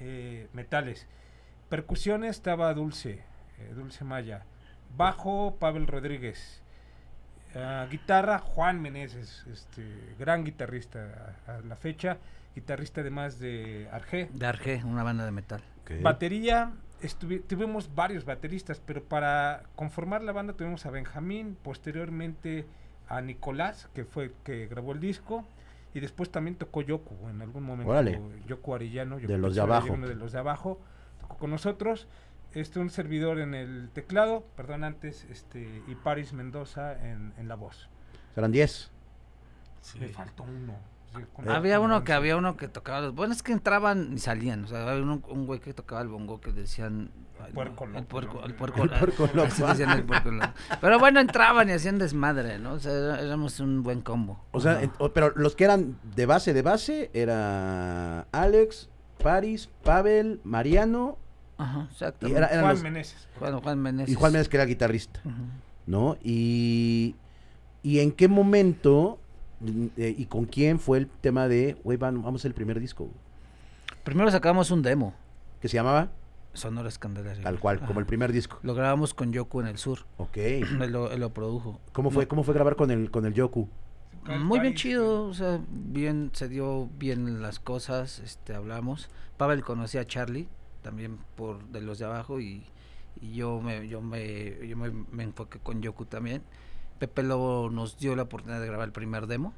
eh, metales. Percusiones estaba Dulce, eh, Dulce Maya. Bajo, Pavel Rodríguez. Ah, guitarra, Juan Meneses, este, gran guitarrista a, a la fecha. Guitarrista además de Arge. De Arge, una banda de metal. Batería, tuvimos varios bateristas, pero para conformar la banda tuvimos a Benjamín, posteriormente a Nicolás, que fue el que grabó el disco, y después también tocó Yoku en algún momento. Órale. Yoku Arellano, yo De creo los que de abajo. Uno de los de abajo, tocó con nosotros. Este, un servidor en el teclado, perdón, antes, este, y Paris Mendoza en, en la voz. Serán 10. Me faltó uno. Sí, con- Había uno que había uno que tocaba los. Bueno, es que entraban y salían. O sea, había un güey que tocaba el bongo que decían. puerco El puerco, el puerco, El puerco decían el. Pero bueno, entraban y hacían desmadre, ¿no? O sea, éramos un buen combo. O sea, pero los que eran de base, de base, era Alex, Paris, Pavel, Mariano Ajá, exacto. Y era- eran Juan los- Meneses. Juan, Juan Meneses. y Juan Méndez que era guitarrista. ¿no? Y, y en qué momento eh, y con quién fue el tema de, güey, van- vamos el primer disco, güey", Primero sacamos un demo, que se llamaba Sonora Escandalaria. tal cual, Ajá. como el primer disco. Lo grabamos con Yoku en el sur. Ok. Él lo, él lo produjo. ¿Cómo fue, No, cómo fue grabar con el, con el Yoku? Muy bien chido, o sea, bien, se dio bien las cosas, este, hablamos. Pavel conocía a Charlie, también por de los de abajo, y, y yo me, yo me, yo me, me enfoqué con Yoku también. Pepe Lobo nos dio la oportunidad de grabar el primer demo,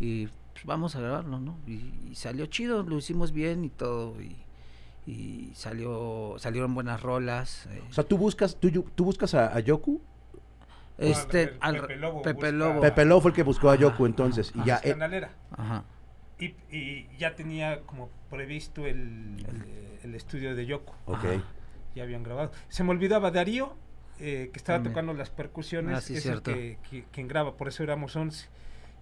y pues, vamos a grabarlo, ¿no? Y, y salió chido, lo hicimos bien y todo, y, y salió, salieron buenas rolas. eh, O sea, tú buscas, tú, tú buscas a, a Yoku. este, al- Pepe Lobo Pepe Lobo. Pepe Lobo fue el que buscó a Ajá, Yoku entonces. ajá, y ya, La eh. Ajá. Y, y ya tenía como previsto el, el estudio de Yoko. ok. Ajá. Ya habían grabado. Se me olvidaba Darío, eh, que estaba También. tocando las percusiones. Ah, sí, es cierto. el que, que- quien graba, por eso éramos 11.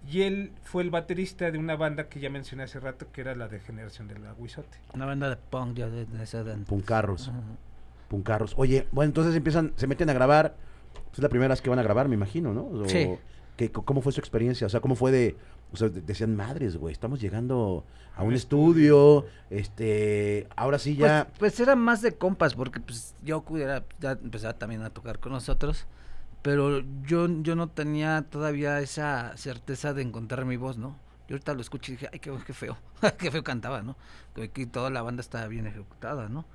Y él fue el baterista de una banda que ya mencioné hace rato, que era la de Generación del Aguizote. Una banda de punk ya de, de esa edad. Puncarros, puncarros. Oye, bueno, entonces empiezan, se meten a grabar. Es la primera vez que van a grabar, me imagino, ¿no? O- Sí. que- ¿Cómo fue su experiencia? O sea, ¿cómo fue de...? O sea, de- decían, madres, güey, estamos llegando a un estudio, este... Ahora sí ya... Pues, pues era más de compas, porque pues era, ya empezaba también a tocar con nosotros, pero yo, yo no tenía todavía esa certeza de encontrar mi voz, ¿no? Yo ahorita lo escuché y dije, ay, qué, qué feo, qué feo cantaba, ¿no? Que, que toda la banda estaba bien ejecutada, ¿no?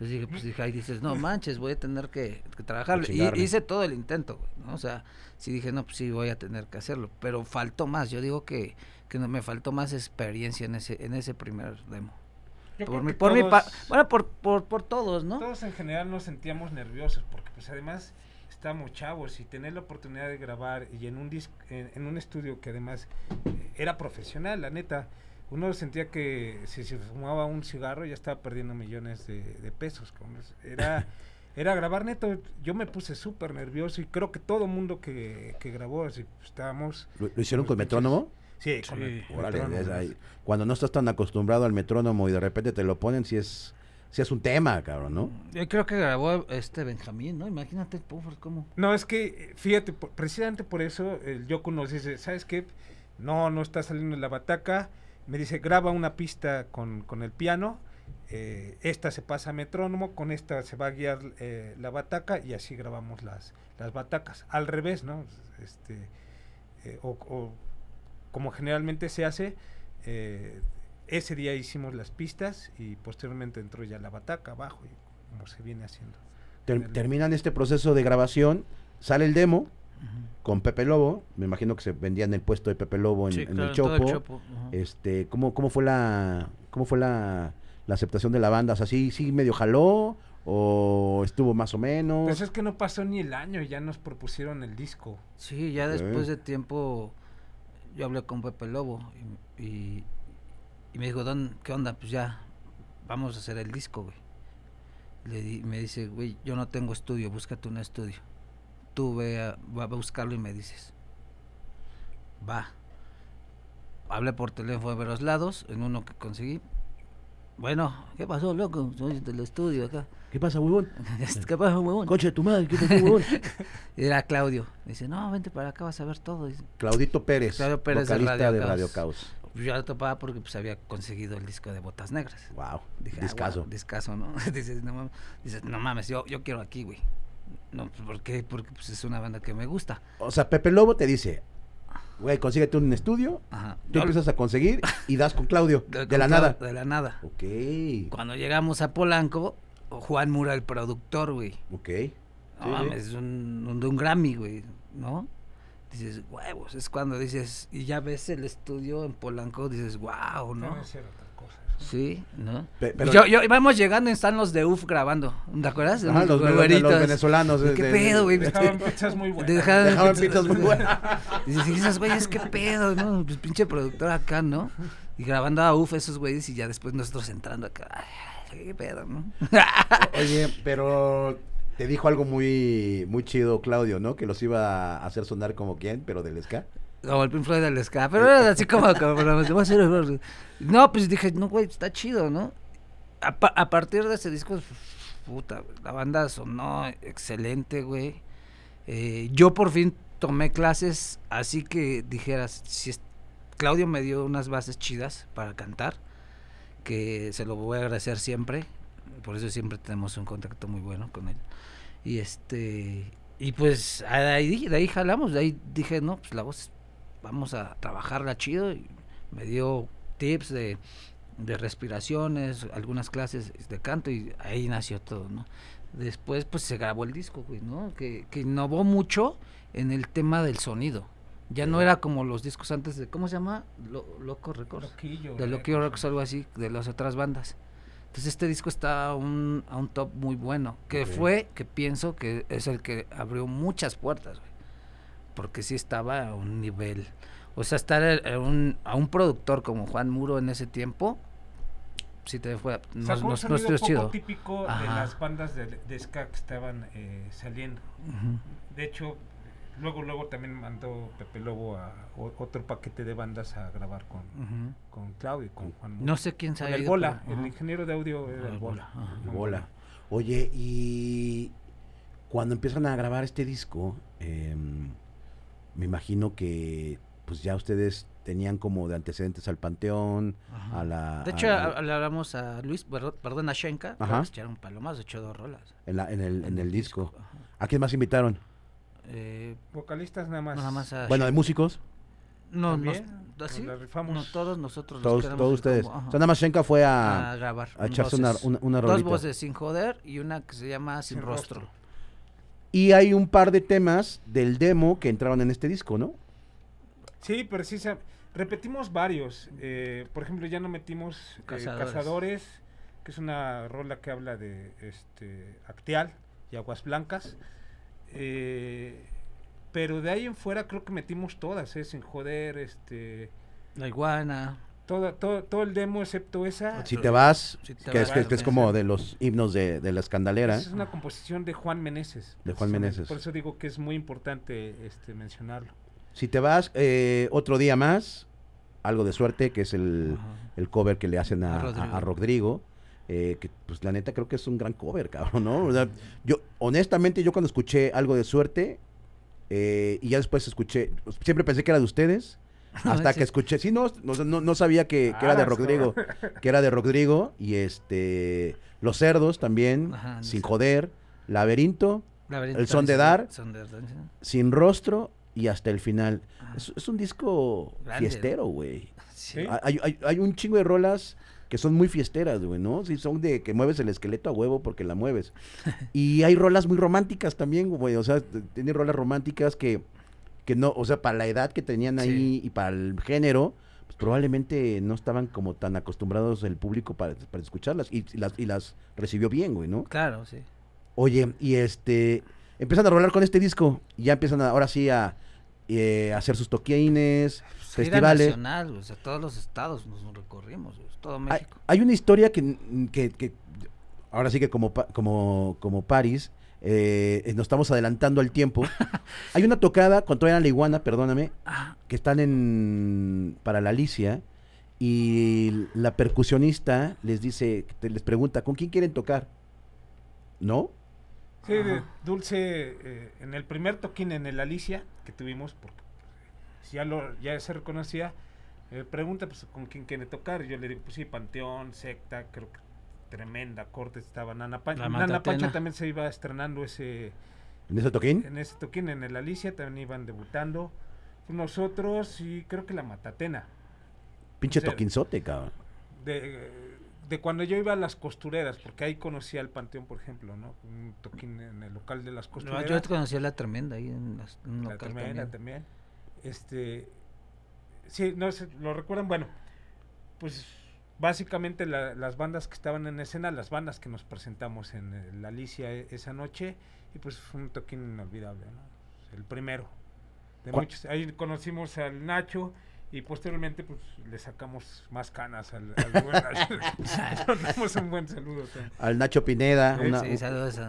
Entonces dije, pues dije, ahí dices, no manches, voy a tener que, que trabajar. Y hice todo el intento, güey, ¿no? O sea, sí dije, no, pues sí, voy a tener que hacerlo, pero faltó más, yo digo que, que no, me faltó más experiencia en ese, en ese primer demo. Yo Por mi, por mi todos- pa- bueno, por, por, por todos, ¿no? Todos en general nos sentíamos nerviosos porque pues además estábamos chavos y tener la oportunidad de grabar y en un dis- en, en un estudio que además eh, era profesional, la neta, uno sentía que si se fumaba un cigarro ya estaba perdiendo millones de, de pesos. Era, era grabar neto, yo me puse súper nervioso y creo que todo mundo que, que grabó, así, pues, estábamos... ¿Lo, lo hicieron con metrónomo? Sí, con Sí. el Órale, metrónomo, es ¿no? ahí. cuando no estás tan acostumbrado al metrónomo y de repente te lo ponen, si es, si es un tema, cabrón, ¿no? Yo creo que grabó este Benjamín, ¿no? Imagínate, pobre, cómo. No, es que, fíjate, por- precisamente por eso el Yoko nos dice, ¿sabes qué? No, no está saliendo la bataca. Me dice, graba una pista con, con el piano. eh, esta se pasa a metrónomo, con esta se va a guiar eh, la bataca y así grabamos las, las batacas. Al revés, ¿no? Este, eh, o, o como generalmente se hace, eh, ese día hicimos las pistas y posteriormente entró ya la bataca abajo, y como se viene haciendo. Ter- terminan este proceso de grabación, sale el demo. Con Pepe Lobo, me imagino que se vendía en el puesto de Pepe Lobo en, Sí, en claro, el Chopo. Este, ¿cómo, cómo fue la cómo fue la, la aceptación de la banda? O sea, ¿sí, sí medio jaló o estuvo más o menos? Pues es que no pasó ni el año y ya nos propusieron el disco. Sí, ya después de tiempo yo hablé con Pepe Lobo y, y, y me dijo, "Don, ¿qué onda? Pues ya, vamos a hacer el disco, güey. Le di- me dice, güey, yo no tengo estudio, búscate un estudio. Tú ve a, va a buscarlo y me dices. Va. Hablé por teléfono de varios lados, en uno que conseguí. Bueno, ¿qué pasó, loco? Soy del estudio acá. ¿Qué pasa, huevón? ¿Qué pasó, huevón? Concha de tu madre, ¿qué pasó, huevón? Era Claudio. Dice, no, vente para acá, vas a ver todo. Dice, Claudito Pérez, Claudio Pérez de vocalista Radio de. Radio Caos. Yo la topaba porque pues había conseguido el disco de Botas Negras. Wow, Dije, ah, guau, discazo, ¿no? Dices, no mames, dices, no mames, yo, yo quiero aquí, güey. No, pues, ¿por qué? Porque pues, es una banda que me gusta. O sea, Pepe Lobo te dice, güey, consíguete un estudio, Ajá. tú Yo- empiezas a conseguir y das con Claudio, de, con la nada. De la nada. Ok, Cuando llegamos a Polanco, Juan Mura, el productor, güey. ok. No Sí, mames, es un, un- de un Grammy, güey, ¿no? Dices, huevos, es cuando dices, y ya ves el estudio en Polanco, dices, wow, ¿no? Debe ser otra cosa. Sí, ¿no? Pe- pero- yo, yo íbamos llegando y están los de UF grabando, ¿te acuerdas? Ajá, los, los- los venezolanos. ¿Qué de- pedo, güey? Dejaban pizzas muy buenas. Dejaban Dejaban pizzas- pizzas muy buenas. Dices, "Y esos güeyes, qué pedo, ¿no? Pues pinche productor acá, ¿no? Y grabando a UF esos güeyes y ya después nosotros entrando acá. Ay, qué pedo, ¿no? Oye, pero te dijo algo muy muy chido Claudio, ¿no? Que los iba a hacer sonar como quién, pero del ska. Como el Pink Floyd del ska, pero era así como, como, No, pues dije, no, güey, está chido, ¿no? A, pa- a partir de ese disco puta, la banda sonó excelente, güey. Eh, yo por fin tomé clases, así que dijeras, si Claudio me dio unas bases chidas para cantar, que se lo voy a agradecer siempre, por eso siempre tenemos un contacto muy bueno con él. Y este, y pues de ahí, de ahí jalamos, de ahí dije, no, pues la voz, vamos a trabajarla chido, y me dio tips de, de respiraciones, algunas clases de canto, y ahí nació todo, ¿no? Después, pues se grabó el disco, güey, ¿no? Que, que innovó mucho en el tema del sonido. Ya no era como los discos antes de, ¿cómo se llama? Loco Records. Loquillo. De Loquillo Records, algo así, de las otras bandas. Entonces este disco está a un, a un top muy bueno, que fue, que pienso que es el que abrió muchas puertas, güey. Porque sí estaba a un nivel. O sea, estar a un, a un productor como Juan Muro en ese tiempo, sí te fue no, no, no poco chido. típico de las bandas de, ska que estaban eh, saliendo. De hecho, luego luego también mandó Pepe Lobo a otro paquete de bandas a grabar con, con Claudio y con Juan. No sé quién sabe. El Bola, el ingeniero de audio era el, Bola. Bola. Oye, y cuando empiezan a grabar este disco, em, me imagino que pues ya ustedes tenían como de antecedentes al Panteón, a la... De hecho, le hablamos a Luis, perdón, a Shenka, Ajá. echaron palomas, echó dos rolas. En, la, en, el, en, el, disco. ¿A quién más invitaron? Eh, Vocalistas nada más. Nada más bueno, ¿de músicos? No, no, todos nosotros. Todos, todos ustedes. o sea, nada más Shenka fue a, a grabar. A echarse una, una, Dos voces sin joder y una que se llama Sin, rostro. Y hay un par de temas del demo que entraron en este disco, ¿no? Sí, precisamente. Repetimos varios. Eh, por ejemplo, ya no metimos eh, Cazadores. que es una rola que habla de este Acteal y Aguas Blancas. Eh, pero de ahí en fuera creo que metimos todas, ¿eh? sin joder, este... La iguana. Todo, todo, todo el demo excepto esa. Si te vas, que, es, que, es como de los himnos de, la escandalera. es una composición de Juan Meneses. De Juan Meneses. Por eso digo que es muy importante este mencionarlo. Si te vas, eh, otro día más, algo de suerte, que es el, cover que le hacen a, Rodrigo. Eh, que pues la neta creo que es un gran cover, cabrón, ¿no? yo, honestamente, yo cuando escuché algo de suerte, eh, y ya después escuché, siempre pensé que era de ustedes, hasta que escuché, sí, no, no, no sabía que, era de ah, Rodrigo, que era de Rodrigo, y este, Los Cerdos también, Sin Joder, Laberinto, El Son de Dar, Sin Rostro, y hasta el final. Es, un disco fiestero, güey. Hay, un chingo de rolas que son muy fiesteras, güey, ¿no? Sí, son de que mueves el esqueleto a huevo porque la mueves. y hay rolas muy románticas también, güey, o sea, tiene rolas románticas que, que no, o sea, para la edad que tenían ahí y para el género, pues probablemente no estaban como tan acostumbrados el público para, para escucharlas y, las, y las recibió bien, güey, ¿no? Claro, sí. Oye, y este, empiezan a rolar con este disco y ya empiezan ahora sí a eh, hacer sus toquines, pues, festivales. nacional, o sea, todos los estados nos recorrimos, todo México. Hay, una historia que, que, ahora sí que como, como, como París, eh, nos estamos adelantando al tiempo. hay una tocada con Troyan la iguana, perdóname, ah. que están en para la Alicia y la percusionista les dice, les pregunta, ¿con quién quieren tocar? ¿No? Sí, Dulce, eh, en el primer toquín en el Alicia que tuvimos, porque ya, lo, ya se reconocía, eh, pregunta pues, con quién quiere tocar. Yo le digo, pues sí, Panteón, Secta, creo que tremenda corte estaba Nana Pancha. Nana Pancha también se iba estrenando ese... ¿En ese toquín? En ese toquín, en el Alicia, también iban debutando. Nosotros y creo que la Matatena. Pinche toquinzote, cabrón. De, de cuando yo iba a las costureras, porque ahí conocía el Panteón, por ejemplo, ¿no? Un toquín en el local de las costureras. No, yo conocía la tremenda ahí en, las, la tremenda también. Este, sí, no lo recuerdan, bueno, pues básicamente las bandas que estaban en escena, las bandas que nos presentamos en la Alicia e, esa noche, y pues fue un toquín inolvidable, ¿no? El primero de muchos. Ahí conocimos al Nacho y posteriormente pues le sacamos más canas al, al buen Nacho. un buen saludo al Nacho Pineda sí, saludos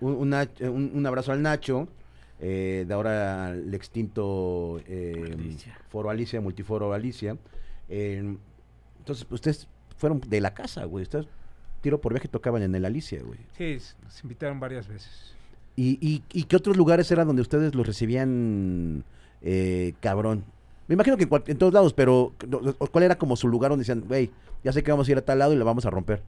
un, abrazo al Nacho eh, de ahora el extinto eh, Foro Alicia Multiforo Alicia entonces ustedes fueron de la casa güey ustedes tiro por viaje tocaban en el Alicia, güey. Sí, nos invitaron varias veces. ¿Y, y, y qué otros lugares eran donde ustedes los recibían eh, cabrón? Me imagino que en, cual- en todos lados, pero ¿cuál era como su lugar donde decían, güey, ya sé que vamos a ir a tal lado y la vamos a romper?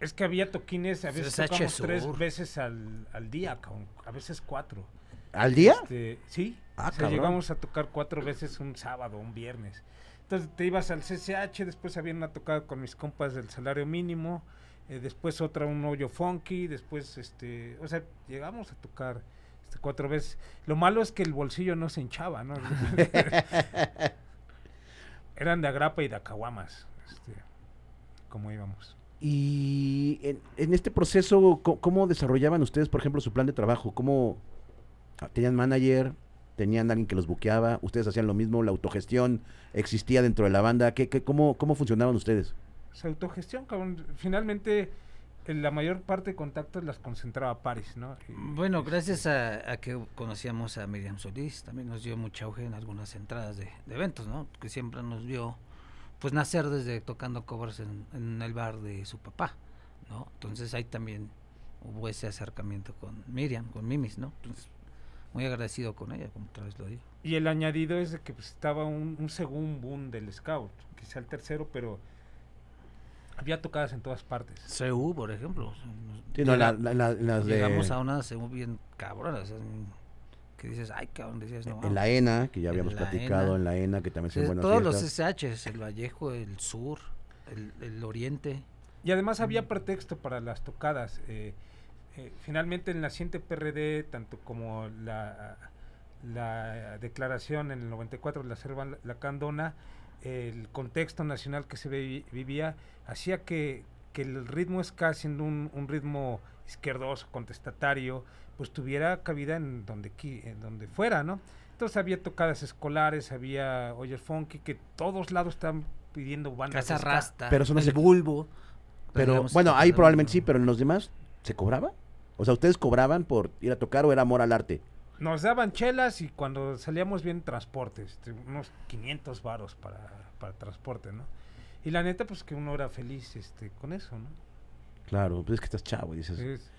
Es que había toquines, a veces tocamos tres veces al, al día, a veces cuatro. ¿Al día? Este, sí, Ah, o sea, cabrón. llegamos a tocar cuatro veces un sábado, un viernes. Entonces te ibas al CCH, después había una tocada con mis compas del salario mínimo, eh, después otra un hoyo funky, después este, o sea, llegamos a tocar este, cuatro veces. Lo malo es que el bolsillo no se hinchaba, ¿no? Eran de agrapa y de acahuamas, este, como íbamos. Y en, en este proceso, ¿cómo desarrollaban ustedes, por ejemplo, su plan de trabajo? ¿Cómo ah, tenían manager? ¿Tenían alguien que los buqueaba? ¿Ustedes hacían lo mismo? ¿La autogestión existía dentro de la banda? ¿Qué, qué, cómo, ¿Cómo funcionaban ustedes? Su autogestión, cabrón. Finalmente, la mayor parte de contactos las concentraba Paris, ¿no? Y, Bueno, este, gracias a, a que conocíamos a Miriam Solís, también nos dio mucho auge en algunas entradas de, de eventos, ¿no? Que siempre nos vio, pues, nacer desde tocando covers en, en el bar de su papá, ¿no? Entonces ahí también hubo ese acercamiento con Miriam, con Mimis, ¿no? Entonces, muy agradecido con ella, como otra vez lo digo. Y el añadido es de que pues, estaba un, un segundo boom del scout, quizá el tercero, pero había tocadas en todas partes. CU, por ejemplo. Sí, no, la- la- la- las de- Llegamos a una CU bien cabrona, o sea, que dices, ay, cabrón, decías, no. en la ENA, que ya En habíamos la platicado, ENA. en la ENA, que también se Sí, buenas todos fiestas. los SHs, el Vallejo, el Sur, el, el Oriente. Y además había pretexto para las tocadas. eh, eh, finalmente el naciente PRD, tanto como la, la declaración en el 94 de la Selva La Candona, el contexto nacional que se vi- vivía, hacía que, que el ritmo ska, siendo un, un ritmo izquierdoso, contestatario, pues tuviera cabida en donde, qui- en donde fuera, ¿no? Entonces había tocadas escolares, había Oyer Funky, que todos lados estaban pidiendo bandas Casa. Rasta, Pero eso no el Bulbo. Pero Podríamos bueno, tocar ahí probablemente sí, pero en los demás, ¿se cobraba? O sea, ¿ustedes cobraban por ir a tocar o era amor al arte? Nos daban chelas y cuando salíamos bien transportes, este, unos 500 varos para, para transporte, ¿no? Y la neta, pues que uno era feliz este, con eso, ¿no? Claro, pues es que estás chavo, dices. Es-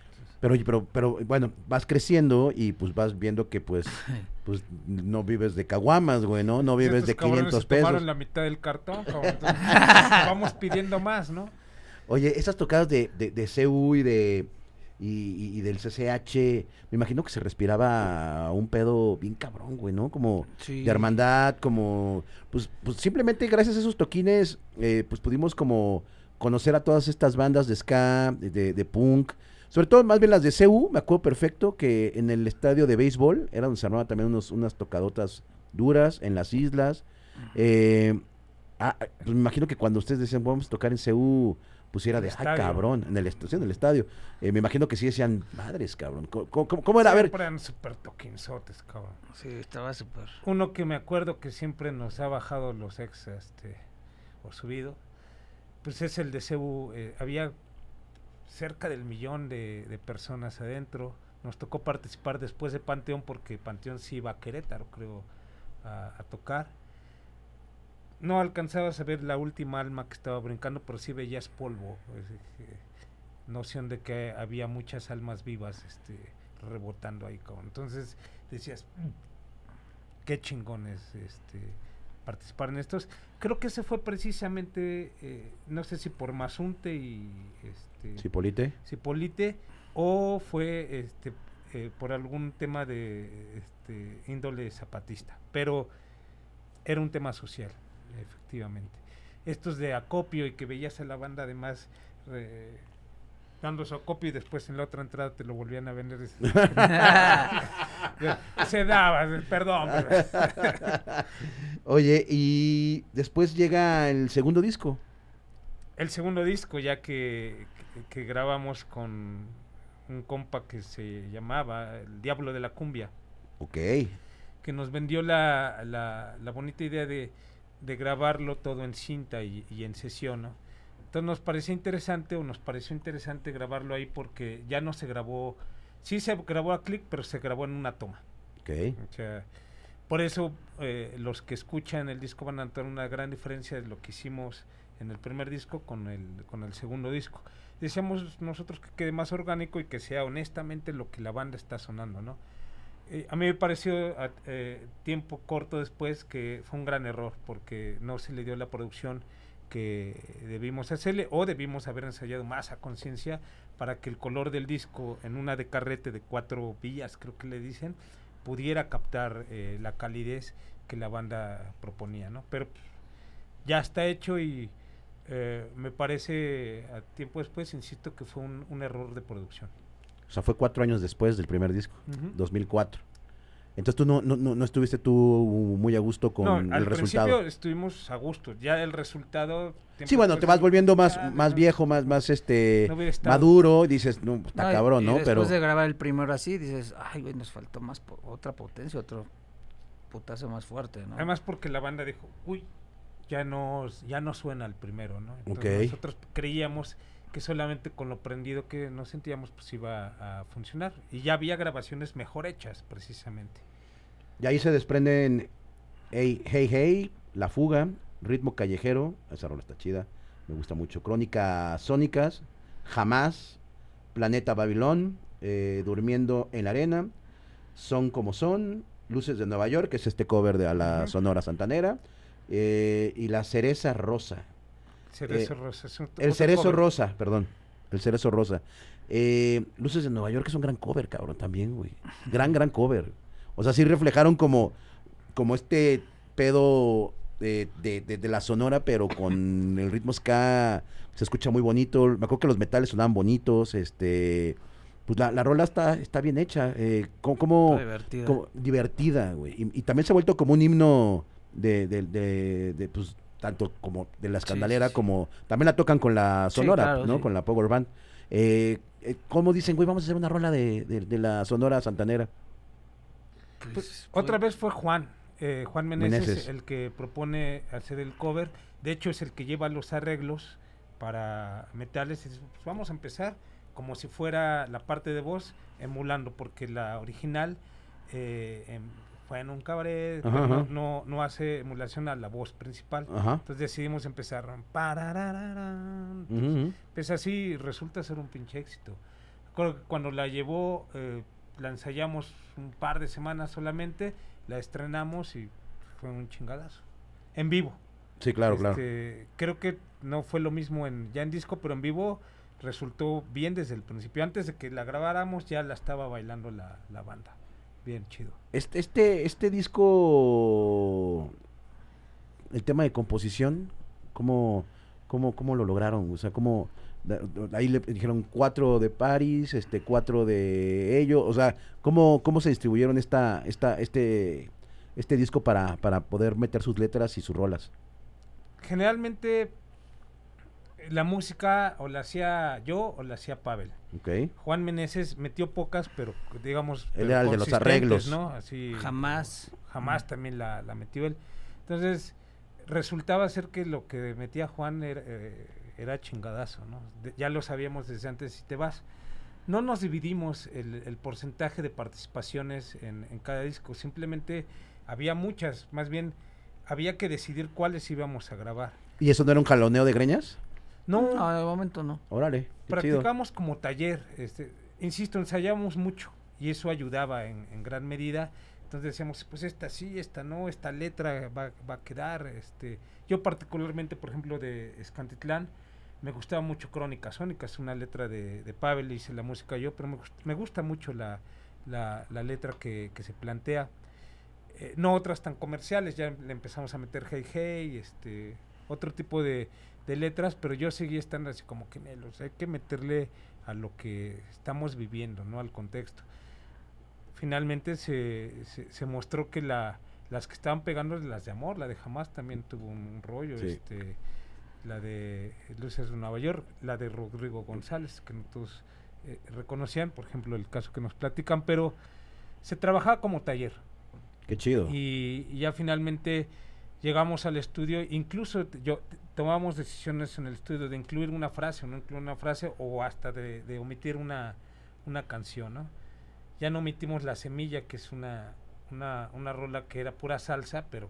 Pero, oye, pero, pero, bueno, vas creciendo y pues vas viendo que pues, pues no vives de caguamas, güey, ¿no? No vives de cabrones 500 se tomaron pesos. la mitad del cartón, cabrón, entonces, vamos pidiendo más, ¿no? Oye, esas tocadas de, de, de CU y de y, y- y del CCH, me imagino que se respiraba un pedo bien cabrón, güey, ¿no? Como Sí. de hermandad, como, pues, pues simplemente gracias a esos toquines, eh, pues pudimos como conocer a todas estas bandas de ska, de, de- punk, sobre todo más bien las de CU, me acuerdo perfecto que en el estadio de béisbol era donde se armaban también unos, unas tocadotas duras en las islas. Eh, ah, pues me imagino que cuando ustedes decían vamos a tocar en CU, pues era El de, ah, cabrón, en el, sí, en el estadio. Eh, me imagino que sí decían, madres, cabrón. ¿Cómo, cómo- cómo era? A ver, Siempre eran súper toquinzotes, cabrón. Sí, estaba súper. Uno que me acuerdo que siempre nos ha bajado los ex, este, o subido, pues es el de Cebu. eh, había cerca del millón de, de personas adentro. Nos tocó participar después de Panteón porque Panteón sí iba a Querétaro, creo, a, a tocar. No alcanzabas a ver la última alma que estaba brincando, pero sí veías polvo. es decir, noción de que había muchas almas vivas este, rebotando ahí. cabrón. Entonces decías, "Mm, qué chingones este, participar en estos. Creo que ese fue precisamente, eh, no sé si por Mazunte y este, Cipolite. Cipolite o fue este, eh, por algún tema de este, índole zapatista, pero era un tema social, efectivamente. Estos de acopio y que veías a la banda además eh, dando su acopio y después en la otra entrada te lo volvían a vender. Se daba, perdón. Oye, y después llega el segundo disco. El segundo disco, ya que, que, que grabamos con un compa que se llamaba El Diablo de la Cumbia, Ok. que nos vendió la, la, la bonita idea de, de grabarlo todo en cinta y, y en sesión, ¿no? Entonces nos parecía interesante o nos pareció interesante grabarlo ahí porque ya no se grabó, sí se grabó a clic, pero se grabó en una toma. Ok. O sea, por eso eh, los que escuchan el disco van a notar una gran diferencia de lo que hicimos en el primer disco con el, con el segundo disco. Decíamos nosotros que quede más orgánico y que sea honestamente lo que la banda está sonando, ¿no? Eh, a mí me pareció eh, tiempo corto después que fue un gran error porque no se le dio la producción que debimos hacerle o debimos haber ensayado más a conciencia para que el color del disco en una de carrete de cuatro vías creo que le dicen pudiera captar eh, la calidez que la banda proponía no pero ya está hecho y me parece a tiempo después insisto que fue un, un error de producción O sea, fue cuatro años después del primer disco, Ujú. 2004. Entonces tú no, no, no, no estuviste tú muy a gusto con No, el al resultado. principio estuvimos a gusto ya el resultado Sí, bueno, te después, vas volviendo más, ya, más no, viejo, más, más este maduro, y dices, no, está No, y- cabrón, y ¿no? Después Pero de grabar el primero así, dices, ay, güey, nos faltó más po- otra potencia, otro putazo más fuerte, ¿no? Además porque la banda dijo, uy, ya no, ya no suena el primero, ¿no? Ok. Nosotros creíamos que solamente con lo prendido que nos sentíamos pues iba a funcionar. Y ya había grabaciones mejor hechas, precisamente. y ahí se desprenden Hey Hey Hey, La Fuga, Ritmo Callejero, esa rola está chida, me gusta mucho. Crónicas Sónicas, Jamás, Planeta Babilón, eh, Durmiendo en la Arena, Son como Son, Luces de Nueva York, que es este cover de a la. Sonora Santanera, eh, y La Cereza Rosa. Cerezo Eh, Rosa. El Cerezo cover. Rosa, perdón. El Cerezo Rosa. Eh, Luces de Nueva York es un gran cover, cabrón, también, güey. Gran, gran cover. O sea, sí reflejaron como, como este pedo de, de- de- de la sonora, pero con el ritmo ska se escucha muy bonito. Me acuerdo que los metales sonaban bonitos, este... Pues la, la rola está, está bien hecha. Eh, ¿cómo, cómo- Está divertida. como divertida, güey. Y, y también se ha vuelto como un himno de, de, de- de, pues, tanto como de la escandalera sí. como... También la tocan con la Sí, sonora, claro, ¿no? sí. Con la Power Band. Eh, eh, ¿Cómo dicen, güey, vamos a hacer una rola de, de- de la sonora santanera? Pues, Pues, otra vez fue Juan, eh, Juan Meneses, Meneses. el que propone hacer el cover. De hecho, es el que lleva los arreglos para metales. Y dice, pues vamos a empezar como si fuera la parte de voz emulando, porque la original eh, em, fue en un cabaret, Ajá, pero no, no, no hace emulación a la voz principal. Ajá. Entonces decidimos empezar. pararararán. Ujú, ujú. Pues así resulta ser un pinche éxito. Recuerdo que cuando la llevó, eh, la ensayamos un par de semanas solamente, la estrenamos y fue un chingadazo. En vivo. Sí, claro, claro. Este, Creo que no fue lo mismo en, ya en disco, pero en vivo resultó bien desde el principio. Antes de que la grabáramos ya la estaba bailando la, la banda. Bien chido. Este, este, este disco, el tema de composición, ¿cómo, cómo, cómo lo lograron? O sea, ¿cómo, ahí le dijeron cuatro de Paris, este, cuatro de ellos, o sea, ¿cómo, cómo se distribuyeron esta, esta, este, este disco para, para poder meter sus letras y sus rolas? Generalmente la música o la hacía yo o la hacía Pavel. ¿Ok? Juan Meneses metió pocas, pero digamos. Él era el de los arreglos. ¿no? Así, Jamás. Jamás también la, la metió él. Entonces, resultaba ser que lo que metía Juan era, eh, era chingadazo, ¿no? De- ya lo sabíamos desde antes si te vas. No nos dividimos el, el porcentaje de participaciones en, en cada disco, simplemente había muchas, más bien había que decidir cuáles íbamos a grabar. ¿Y eso no era un jaloneo de greñas? No, No, de momento no. Órale, qué chido. practicamos como taller, este, insisto, ensayamos mucho y eso ayudaba en, en gran medida. Entonces decíamos, pues esta sí, esta no, esta letra va, va a quedar. Este, yo particularmente, por ejemplo, de Escantitlán, me gustaba mucho Crónica Sónica, es una letra de, de Pavel, hice la música yo, pero me, gust- me gusta mucho la, la, la letra que, que se plantea. Eh, no otras tan comerciales, ya le empezamos a meter Hey Hey, este, otro tipo de, de letras, pero yo seguía estando así como que "Nelos, hay que meterle a lo que estamos viviendo, ¿no? Al contexto. Finalmente se, se, se mostró que la, las que estaban pegando las de amor, la de jamás también tuvo un, rollo, Sí. este, la de Luces de Nueva York, la de Rodrigo González, que no todos eh, reconocían, por ejemplo, el caso que nos platican, pero se trabajaba como taller. Qué chido. Y, y ya finalmente llegamos al estudio, incluso yo tomamos decisiones en el estudio de incluir una frase o no incluir una frase o hasta de, de omitir una, una canción, ¿no? Ya no omitimos La Semilla, que es una, una, una rola que era pura salsa, pero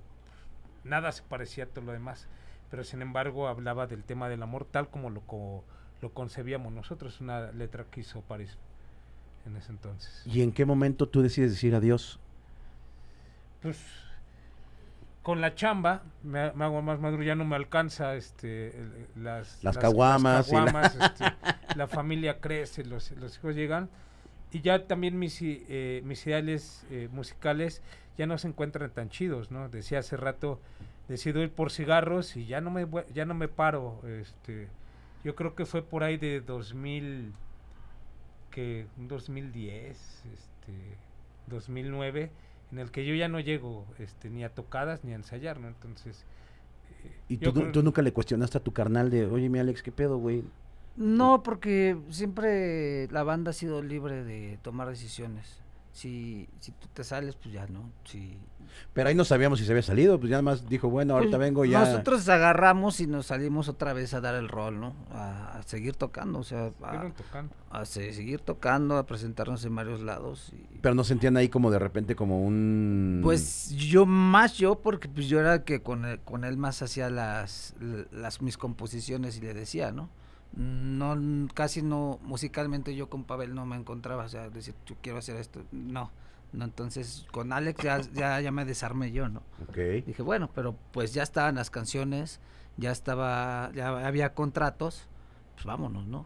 nada se parecía a todo lo demás. pero sin embargo hablaba del tema del amor tal como lo, co- lo concebíamos nosotros, una letra que hizo París en ese entonces. ¿Y en qué momento tú decides decir adiós? Pues con la chamba me, me hago más maduro, ya no me alcanza este el- las, Las caguamas y la- caguamas, este, la familia crece, los, los hijos llegan y ya también mis, eh, mis ideales eh, musicales ya no se encuentran tan chidos, ¿no? Decía hace rato, decido ir por cigarros y ya no me ya no me paro, este yo creo que fue por ahí de 2000 que un 2010, este 2009 en el que yo ya no llego este ni a tocadas ni a ensayar, ¿no? Entonces eh, ¿Y tú, creo- tú nunca le cuestionaste a tu carnal de, oye, mi Alex, qué pedo, güey? No, porque siempre la banda ha sido libre de tomar decisiones. Si, si tú te sales, pues ya no. Si, Pero ahí no sabíamos si se había salido, pues ya nada más dijo, bueno, ahorita Pues, vengo ya. Nosotros agarramos y nos salimos otra vez a dar el rol, ¿no? A, a seguir tocando, o sea, a, tocando. a se- seguir tocando, a presentarnos en varios lados. y- Pero no sentían ahí como de repente como un... Pues yo más yo porque pues yo era el que con él, con él más hacía las, las mis composiciones y le decía, ¿no? No n- casi no musicalmente yo con Pavel no me encontraba, o sea, decir, yo quiero hacer esto, no. No, entonces con Alex ya, ya, ya me desarmé yo, ¿no? Ok. Dije, bueno, pero pues ya estaban las canciones, ya estaba, ya había contratos, pues vámonos, ¿no?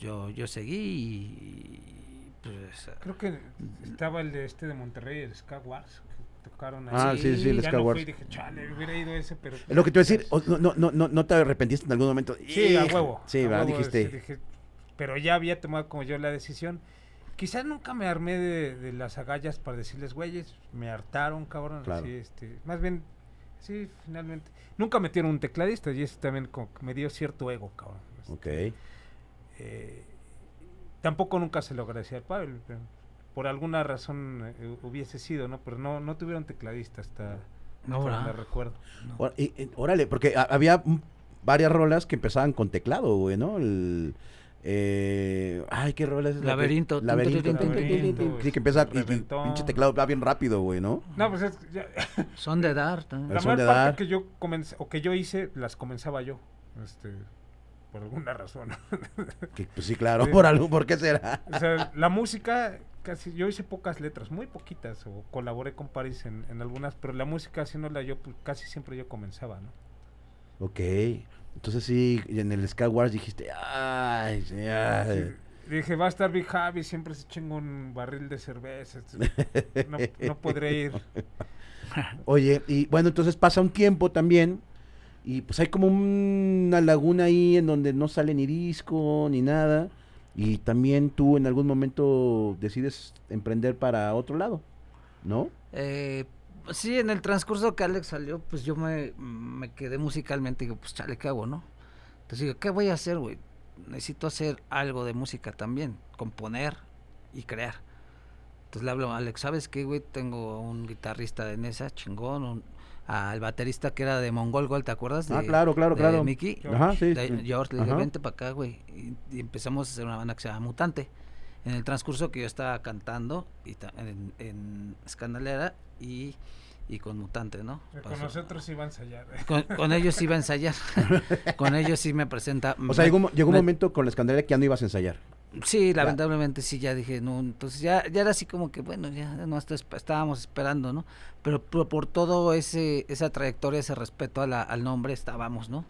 Yo, yo seguí y pues Creo que estaba el de este de Monterrey, el Ska Wars, tocaron ahí. Ah, sí, sí, el ya no fui dije, chale, hubiera ido ese, pero... Es lo que te iba a decir, no, no, no, no, te arrepentiste en algún momento. Sí, a huevo. Sí, va, dijiste. sí, dije, pero ya había tomado como yo la decisión. Quizás nunca me armé de, de las agallas para decirles, güeyes, me hartaron, cabrón. Claro. así, este, más bien, sí, finalmente. Nunca metieron un tecladista y eso también como que me dio cierto ego, cabrón. este, Ok. eh, tampoco nunca se lo agradecí al Pavel. pero por alguna razón eh, hubiese sido, ¿no? Pero no, no tuvieron tecladista hasta... No, donde recuerdo. Ora- y- y- órale, porque ha- había varias rolas que empezaban con teclado, güey, ¿no? El, eh, ay, qué rola es la que- Laberinto. Laberinto. Sí, que empieza y- pinche teclado va bien rápido, güey, ¿no? No, pues es, ya- son de dar. La son mayor de parte dar. que yo comencé, o que yo hice, las comenzaba yo. Este, por alguna razón. Que, pues sí, claro, Sí. por algo, ¿por qué será? o sea, la música, casi, yo hice pocas letras, muy poquitas, o colaboré con Paris en, en algunas, pero la música haciéndola yo, pues, casi siempre yo comenzaba, ¿no? Ok. Entonces sí, en el Sky Wars dijiste, ay, sí, ay". Sí, Dije, va a estar Big Javi, siempre se chinga un barril de cerveza. este, No, no podré ir. Oye, y bueno, entonces pasa un tiempo también y pues hay como una laguna ahí en donde no sale ni disco ni nada y también tú en algún momento decides emprender para otro lado, ¿no? Eh, sí, en el transcurso que Alex salió, pues yo me, me quedé musicalmente y digo, pues chale, ¿qué hago, no? Entonces digo, ¿qué voy a hacer, güey? Necesito hacer algo de música también, componer y crear. Entonces le hablo a Alex, ¿sabes qué, güey? Tengo un guitarrista de Nesa, chingón, un- al baterista que era de Mongol Gold, ¿te acuerdas? Ah, claro, claro, de claro. Mickey. Ajá, sí. De- sí. George, le dije, vente para acá, güey. Y, y empezamos a hacer una banda que se llama Mutante. En el transcurso que yo estaba cantando y ta- en, en Escandalera y, y con Mutante, ¿no? Con nosotros iba a ensayar. Con, con ellos iba a ensayar. con ellos sí me presenta. O sea, me- llegó, llegó un me- momento con la escandalera que ya no ibas a ensayar. Sí, lamentablemente sí, ya dije, no, entonces ya, ya era así como que, bueno, ya no está- estábamos esperando, ¿no? Pero, por- por todo ese esa trayectoria, ese respeto a la- al nombre estábamos, ¿no?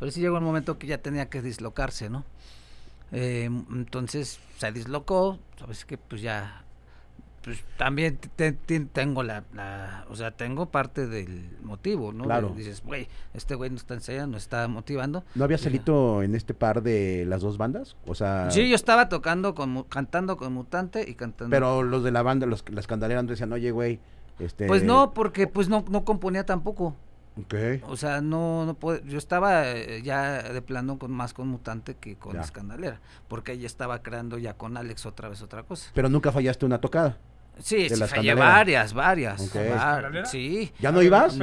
Pero sí llegó un momento que ya tenía que dislocarse, ¿no? Eh, entonces se dislocó, sabes que pues ya, pues también te- te- tengo la, la, o sea, tengo parte del motivo, ¿no? Claro. De- dices, güey, este güey no está ensayando, nos está motivando. ¿No había Dije, salito en este par de las dos bandas? O sea, Sí, yo estaba tocando, con, cantando con Mutante y cantando. pero los de la banda, los, la escandalera no decían, oye, güey, este... Pues no, porque pues no, no componía tampoco. Ok. O sea, no, no puede, yo estaba eh, ya de plano con más con Mutante que con Ya. Escandalera, porque ella estaba creando ya con Alex otra vez otra cosa. Pero nunca fallaste una tocada. Sí, de sí, fallé varias, varias. Sí. ¿Ya no ibas?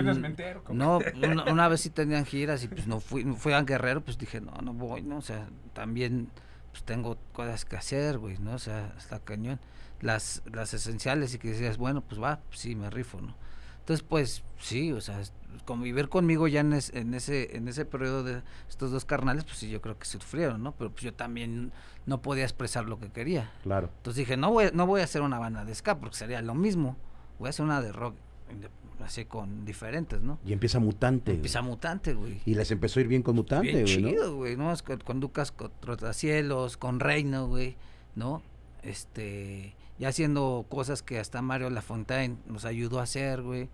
No, una, una vez sí tenían giras y pues no fui, fui a Guerrero, pues dije, no, no voy, ¿no? O sea, también pues tengo cosas que hacer, güey, ¿no? O sea, está cañón. Las, las esenciales y que decías, bueno, pues va, pues sí, me rifo, ¿no? Entonces, pues sí, o sea, convivir conmigo ya en, es- en ese en ese periodo de estos dos carnales, pues sí, yo creo que sufrieron, ¿no? Pero pues yo también no podía expresar lo que quería. Claro. Entonces dije, no voy, no voy a hacer una banda de ska porque sería lo mismo. Voy a hacer una de rock, así con diferentes, ¿no? Y empieza Mutante. Empieza Mutante, güey. Y les empezó a ir bien con Mutante, Bien güey, ¿no? chido, güey, ¿no? Con, con Lucas con Trotacielos, con Reino, güey, ¿no? Este, ya haciendo cosas que hasta Mario Lafontaine nos ayudó a hacer, güey.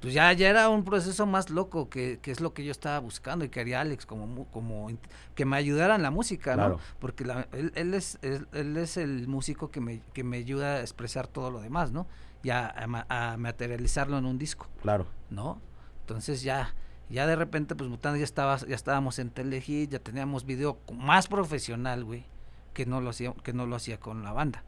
Pues ya, ya era un proceso más loco, que, que es lo que yo estaba buscando y quería Alex como, como que me ayudara en la música, ¿no? Claro. Porque la- él, él es, él, él es el músico que me, que me ayuda a expresar todo lo demás, ¿no? Ya a, ma- a materializarlo en un disco. Claro. ¿no? Entonces ya, ya de repente, pues Mutante ya estaba, ya estábamos en Telehit, ya teníamos video más profesional, güey, que no lo hacía, que no lo hacía con la banda.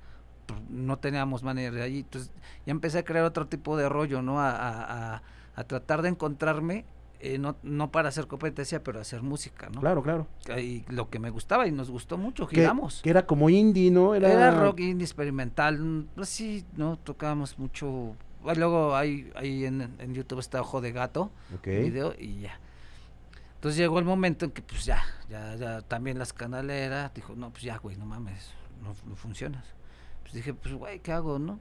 Pues, No teníamos manera de allí. Entonces ya empecé a crear otro tipo de rollo, ¿no? A, a- a- tratar de encontrarme, eh, no, no para hacer competencia, pero hacer música, ¿no? Claro, claro. Y lo que me gustaba y nos gustó mucho, giramos. que era como indie, ¿no? Era, Era rock indie experimental, pues sí, no tocábamos mucho. ah, Luego hay, hay en, en YouTube está Ojo de Gato, Ok. video y ya. Entonces llegó el momento en que pues ya, ya, ya también las canaleras dijo, no, pues ya, güey, no mames, no, no funcionas. Pues dije, pues güey, ¿qué hago, no?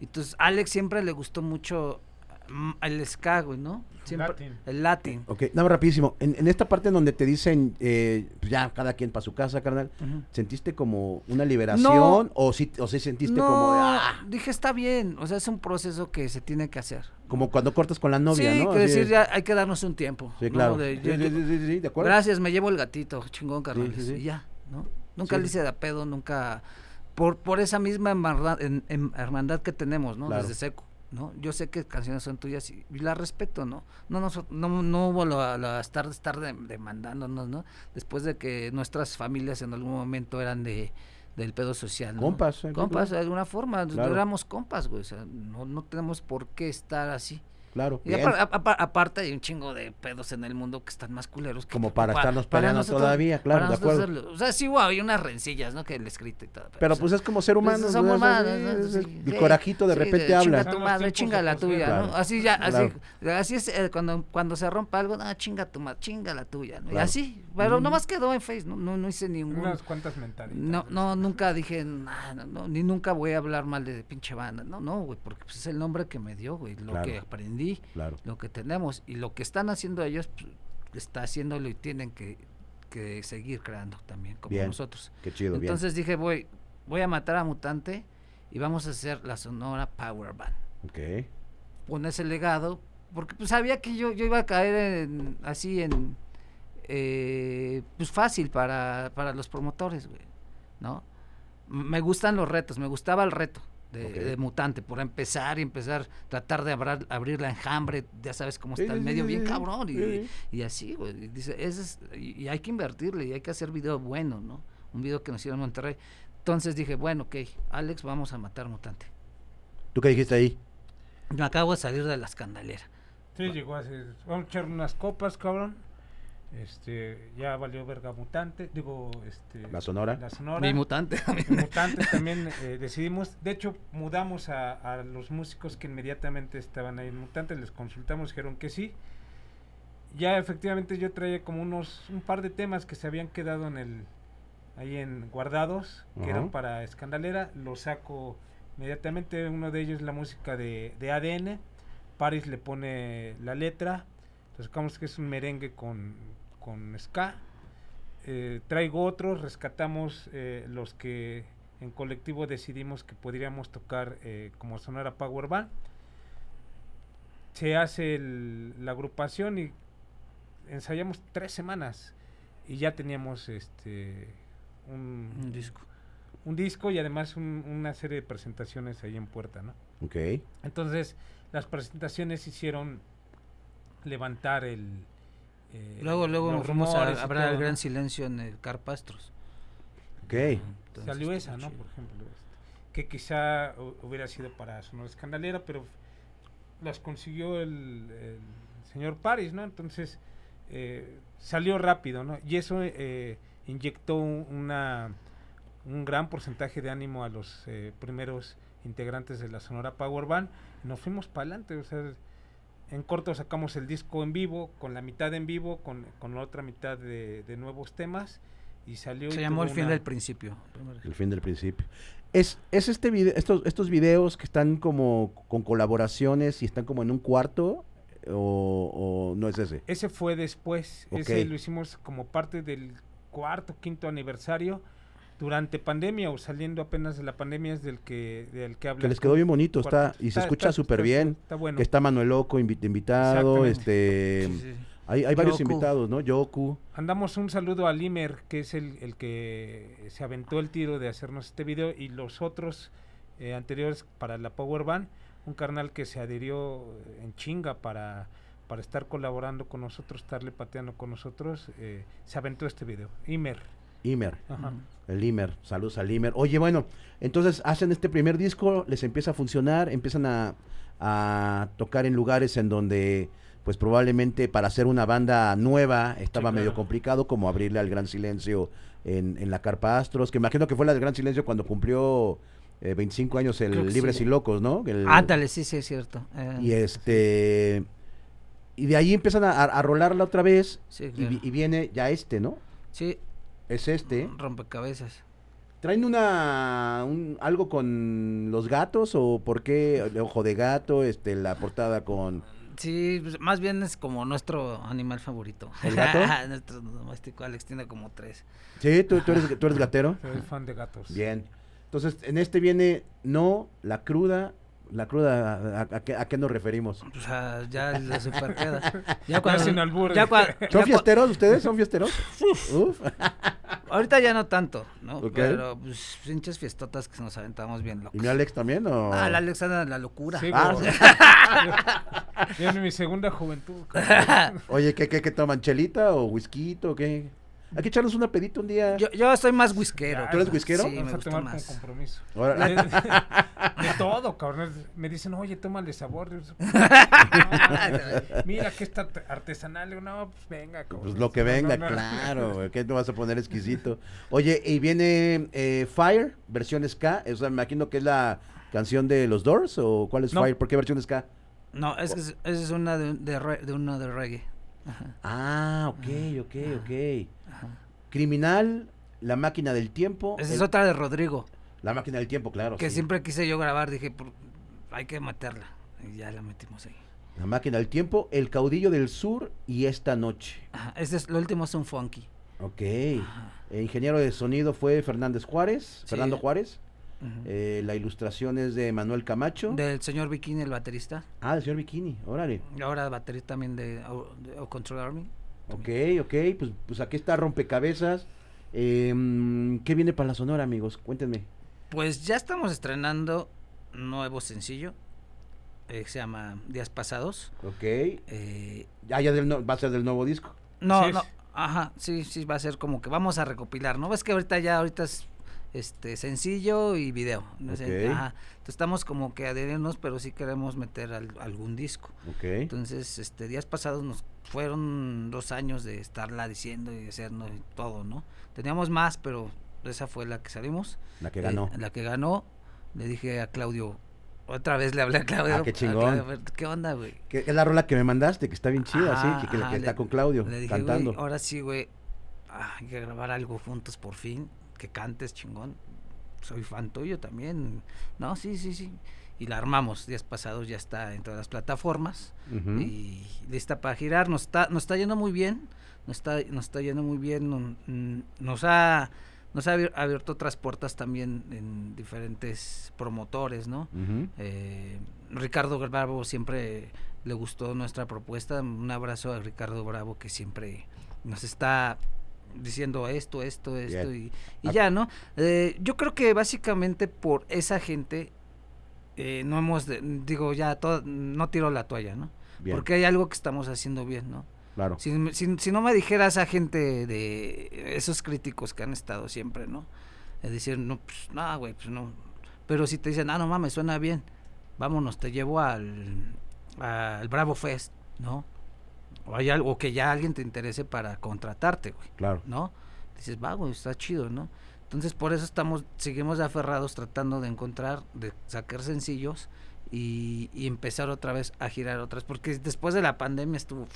Y entonces Alex siempre le gustó mucho mm, el ska, güey, ¿no? Siempre, Latin. El latin. Ok, nada, rapidísimo. En, en esta parte en donde te dicen, eh, pues ya, cada quien para su casa, carnal. ¿sentiste como una liberación? No. ¿O sí, o sí sentiste no, como, de, ah, dije, está bien, o sea, es un proceso que se tiene que hacer. como cuando cortas con la novia, sí, ¿no? que Así decir, ya hay que darnos un tiempo. Sí, ¿no? claro. De- Sí, yo- sí, sí, sí, sí, ¿de acuerdo? Gracias, me llevo el gatito, chingón, carnales. sí, sí. Y ya, ¿no? Nunca Sí. le hice de pedo, nunca. Por, por esa misma hermandad, en- en- hermandad que tenemos, ¿no? Claro. Desde seco, ¿no? Yo sé que canciones son tuyas y, y las respeto, ¿no? No, nos- no, no hubo lo, lo- estar, estar de- demandándonos, ¿no? Después de que nuestras familias en algún momento eran de del pedo social, ¿no? Compas, eh, Compas, de alguna forma, Claro. éramos compas, güey, o sea, no, no tenemos por qué estar así. Claro. Y aparte hay un chingo de pedos en el mundo que están más culeros que Como para estarnos para peleando todavía, claro, de acuerdo. hacerlo. O sea, sí, hubo hay unas rencillas, ¿no? Que el escrito y todo. Pero o sea, pues es como ser humano. pues, ¿no? somos humanos, ¿no? es- es- Sí, el corajito de sí, repente Chinga habla. tu Son los madre, chinga de la tuya, ¿no? Claro, Así ya, así, claro. así es eh, cuando, cuando se rompa algo, no, chinga tu madre, chinga la tuya, ¿no? Y así, pero Mm. nomás quedó en Face, ¿no? No, no hice ningún... Unas cuantas mentales. No, no, nunca dije nada, no, no, ni nunca voy a hablar mal de pinche banda, no, no, güey, porque pues, es el nombre que me dio, güey, lo Claro. que aprendí, Claro. lo que tenemos y lo que están haciendo ellos, pues, está haciéndolo y tienen que, que seguir creando también, como Bien, nosotros. Qué chido, bien. Entonces dije, voy, voy a matar a Mutante y vamos a hacer la Sonora Power Band. Ok. Con ese legado, porque pues sabía que yo, yo iba a caer en, así en, eh, pues fácil para, para los promotores, güey, ¿no? Me gustan los retos, me gustaba el reto de, de Mutante, por empezar y empezar, tratar de abrar- abrir la enjambre, ya sabes cómo está el medio bien cabrón, y, sí. y así, güey, y dice, ese es, y, y hay que invertirle, y hay que hacer video bueno, ¿no? Un video que nos hicieron en Monterrey. Entonces dije, bueno, ok, Alex, vamos a matar Mutante. ¿Tú qué dijiste ahí? Me acabo de salir de la escandalera. Sí, llegó a ser. Vamos a echar unas copas, cabrón. Este, ya valió verga mutante. Digo, este. La Sonora. La sonora. Mi mutante también. Mutantes también eh, decidimos, de hecho mudamos a, a los músicos que inmediatamente estaban ahí en Mutantes, les consultamos, dijeron que sí. Ya efectivamente yo traía como unos, un par de temas que se habían quedado en el, ahí en guardados, que Ajá. eran para Escandalera, los saco inmediatamente, uno de ellos la música de, de ADN, Paris le pone la letra, lo sacamos que es un merengue con, con ska, eh, traigo otros, rescatamos eh, los que en colectivo decidimos que podríamos tocar eh, como Sonora Power Band. Se hace el- la agrupación y ensayamos tres semanas y ya teníamos este un, Un disco. un disco y además un- una serie de presentaciones ahí en Puerta, ¿no? Ok. Entonces las presentaciones hicieron levantar el eh, Luego, luego nos fuimos rumores a todo, el gran silencio en el Carpastros. Ok. Entonces, Salió esa, ¿no? chido. Por ejemplo, este, que quizá hu- hubiera sido para Sonora Escandalera, pero las consiguió el, el señor Paris, ¿no? Entonces eh, salió rápido, ¿no? Y eso eh, inyectó un- una, un gran porcentaje de ánimo a los eh, primeros integrantes de la Sonora Power Band. Nos fuimos para adelante, o sea, En corto sacamos el disco en vivo, con la mitad en vivo, con, con la otra mitad de, de nuevos temas. Y salió. Se y llamó El fin una- del principio. El fin del principio. Es, es este video, estos, estos videos que están como con colaboraciones y están como en un cuarto o, o no es ese. Ese fue después. Ok. Ese lo hicimos como parte del cuarto, quinto aniversario. Durante pandemia o saliendo apenas de la pandemia es del que, del que habla. Que les quedó bien bonito, está, y se escucha súper bien. Está bueno. Que está Manuel Loco invi- invitado, este, Sí, sí. hay, hay varios Yoku. invitados, ¿no? Yoku. Andamos un saludo a Limer, que es el, el que se aventó el tiro de hacernos este video, y los otros eh, anteriores para la Power Band, un carnal que se adhirió en chinga para, para estar colaborando con nosotros, estarle pateando con nosotros, eh, se aventó este video. Imer. Imer, Ajá. el Imer, saludos al Imer. Oye, bueno, entonces hacen este primer disco, les empieza a funcionar, empiezan a, a tocar en lugares en donde, pues probablemente para hacer una banda nueva estaba Sí, medio complicado, como abrirle al Gran Silencio en, en la Carpa Astros, que imagino que fue la del Gran Silencio cuando cumplió eh, 25 años el Libres sí. y Locos, ¿no? El- Ándale, sí, sí, es cierto. Eh, y este... Y de ahí empiezan a, a- a rolarla otra vez sí, y, claro. y viene ya este, ¿no? Sí, Es este. rompecabezas. ¿Traen una un- algo con los gatos o por qué el ojo de gato, este la portada con Sí, pues, más bien es como nuestro animal favorito. ¿El gato? nuestro doméstico, Alex tiene como tres. Sí, tú, tú eres tú eres gatero. Soy fan de gatos. Bien. Entonces, en este viene no la cruda, la cruda ¿a, a qué, a qué nos referimos? O sea, ya la super queda. Ya Ya sin albur. ya cua- ya ¿Son fiesteros ustedes? ¿Son fiesteros? Uf. ahorita ya no tanto, ¿no? Pero pues pinches fiestotas que nos aventamos bien locos. ¿Y mi Alex también o Ah, la Alex anda en la locura. Sí, Ah. Yo en mi segunda juventud. Oye, ¿qué, qué, qué toman? ¿Chelita o whisky o qué? Hay que echarnos una pedita un día. Yo, yo soy más whiskero. ¿Tú eres whiskero? Sí, Vamos me a gusta tomar más. con compromiso. Órale. De, de todo, cabrón. Me dicen, oye, tómale sabor. "No, Mira que está artesanal. No, pues venga. cabrón". Pues lo que No, no, venga, no. claro, ¿qué te vas a poner exquisito? Oye, y viene eh, Fire, versión ska, o sea, me imagino que es la canción de los Doors, o cuál es No. Fire, ¿por qué versión ska? No, es que es, esa es una de, de, re- de uno de reggae. Ajá, Ah, ok, ok, ok. ajá. Criminal, La Máquina del Tiempo. Esa el- es otra de Rodrigo, La Máquina del Tiempo, claro. que sí. siempre quise yo grabar, dije, "Por- hay que meterla. Y ya la metimos ahí. La Máquina del Tiempo, El Caudillo del Sur y Esta Noche. Ajá, ese es, lo último es un funky. Ok. El ingeniero de sonido fue Fernández Juárez, Sí. Fernando Juárez. Eh, la ilustración es de Manuel Camacho. Del señor Bikini, el baterista. Ah, del señor Bikini, órale. Y ahora baterista también de, O- de O Control Army. Ok, ok, pues, pues aquí está Rompecabezas. Em, ¿Qué viene para la Sonora, amigos? Cuéntenme. Pues ya estamos estrenando nuevo sencillo. eh, se llama Días Pasados. Ok. Eh, Ya, ya del no- va a ser del nuevo disco. no, Sí, no. Ajá, sí, sí, va a ser como que vamos a recopilar, ¿no? Ves que ahorita ya, ahorita es este sencillo y video. ¿no? sé, Ok. Ajá. Entonces estamos como que adherirnos, pero sí queremos meter al- algún disco. Entonces, este, días pasados nos fueron dos años de estarla diciendo y hacernos y todo, ¿no? Teníamos más, pero esa fue la que salimos. La que Eh, ganó. la que ganó. Le dije a Claudio, otra vez le hablé a Claudio. Ah, qué chingón. Claudio, ¿Qué onda, güey? Es la rola que me mandaste, que está bien chida, Ajá, sí, que, que- ajá, que está le- con Claudio Le dije, cantando. güey, ahora sí, güey, ah, hay que grabar algo juntos por fin, que cantes chingón. Soy fan tuyo también. No, sí, sí, sí. Y la armamos. Días pasados ya está en todas las plataformas y lista para girar. Nos está, nos está yendo muy bien. Nos está, nos está yendo muy bien. Nos ha, nos ha abier- abierto otras puertas también en diferentes promotores, ¿no? Eh, Ricardo Bravo siempre le gustó nuestra propuesta. Un abrazo a Ricardo Bravo que siempre nos está diciendo esto, esto, esto y, y Ah. ya, ¿no? Eh, yo creo que básicamente por esa gente eh, no hemos, de- digo, ya todo, no tiro la toalla, ¿no? Bien, Porque hay algo que estamos haciendo bien, ¿no? claro. Si, si- si no me dijera esa gente de esos críticos que han estado siempre, ¿no? Es decir, no, pues, no, güey, pues no. Pero si te dicen, ah, no mames, suena bien, vámonos, te llevo al, al Bravo Fest, ¿no? O hay algo que ya alguien te interese para contratarte, güey, Claro. ¿no? Dices, va, güey, está chido, ¿no? Entonces por eso estamos, seguimos aferrados tratando de encontrar, de sacar sencillos y, y empezar otra vez a girar otras, porque después de la pandemia estuvo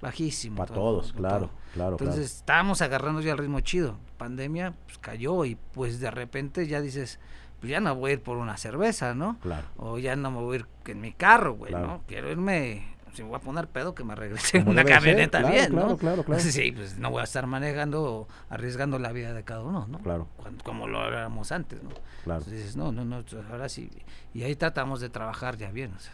bajísimo. Para todo, todos, todo. claro, claro, Entonces claro. estábamos agarrando ya el ritmo chido. Pandemia pues, cayó y pues de repente ya dices, pues ya no voy a ir por una cerveza, ¿no? Claro. O ya no me voy a ir en mi carro, güey, Claro. ¿no? Quiero irme, si me voy a poner pedo, que me regrese en una camioneta claro, bien, claro, ¿no? claro, claro. Sí, pues no voy a estar manejando arriesgando la vida de cada uno, ¿no? Claro, Cuando- como lo éramos antes, ¿no? claro. Entonces dices, no, no, no, ahora sí. Y ahí tratamos de trabajar ya bien, o sea.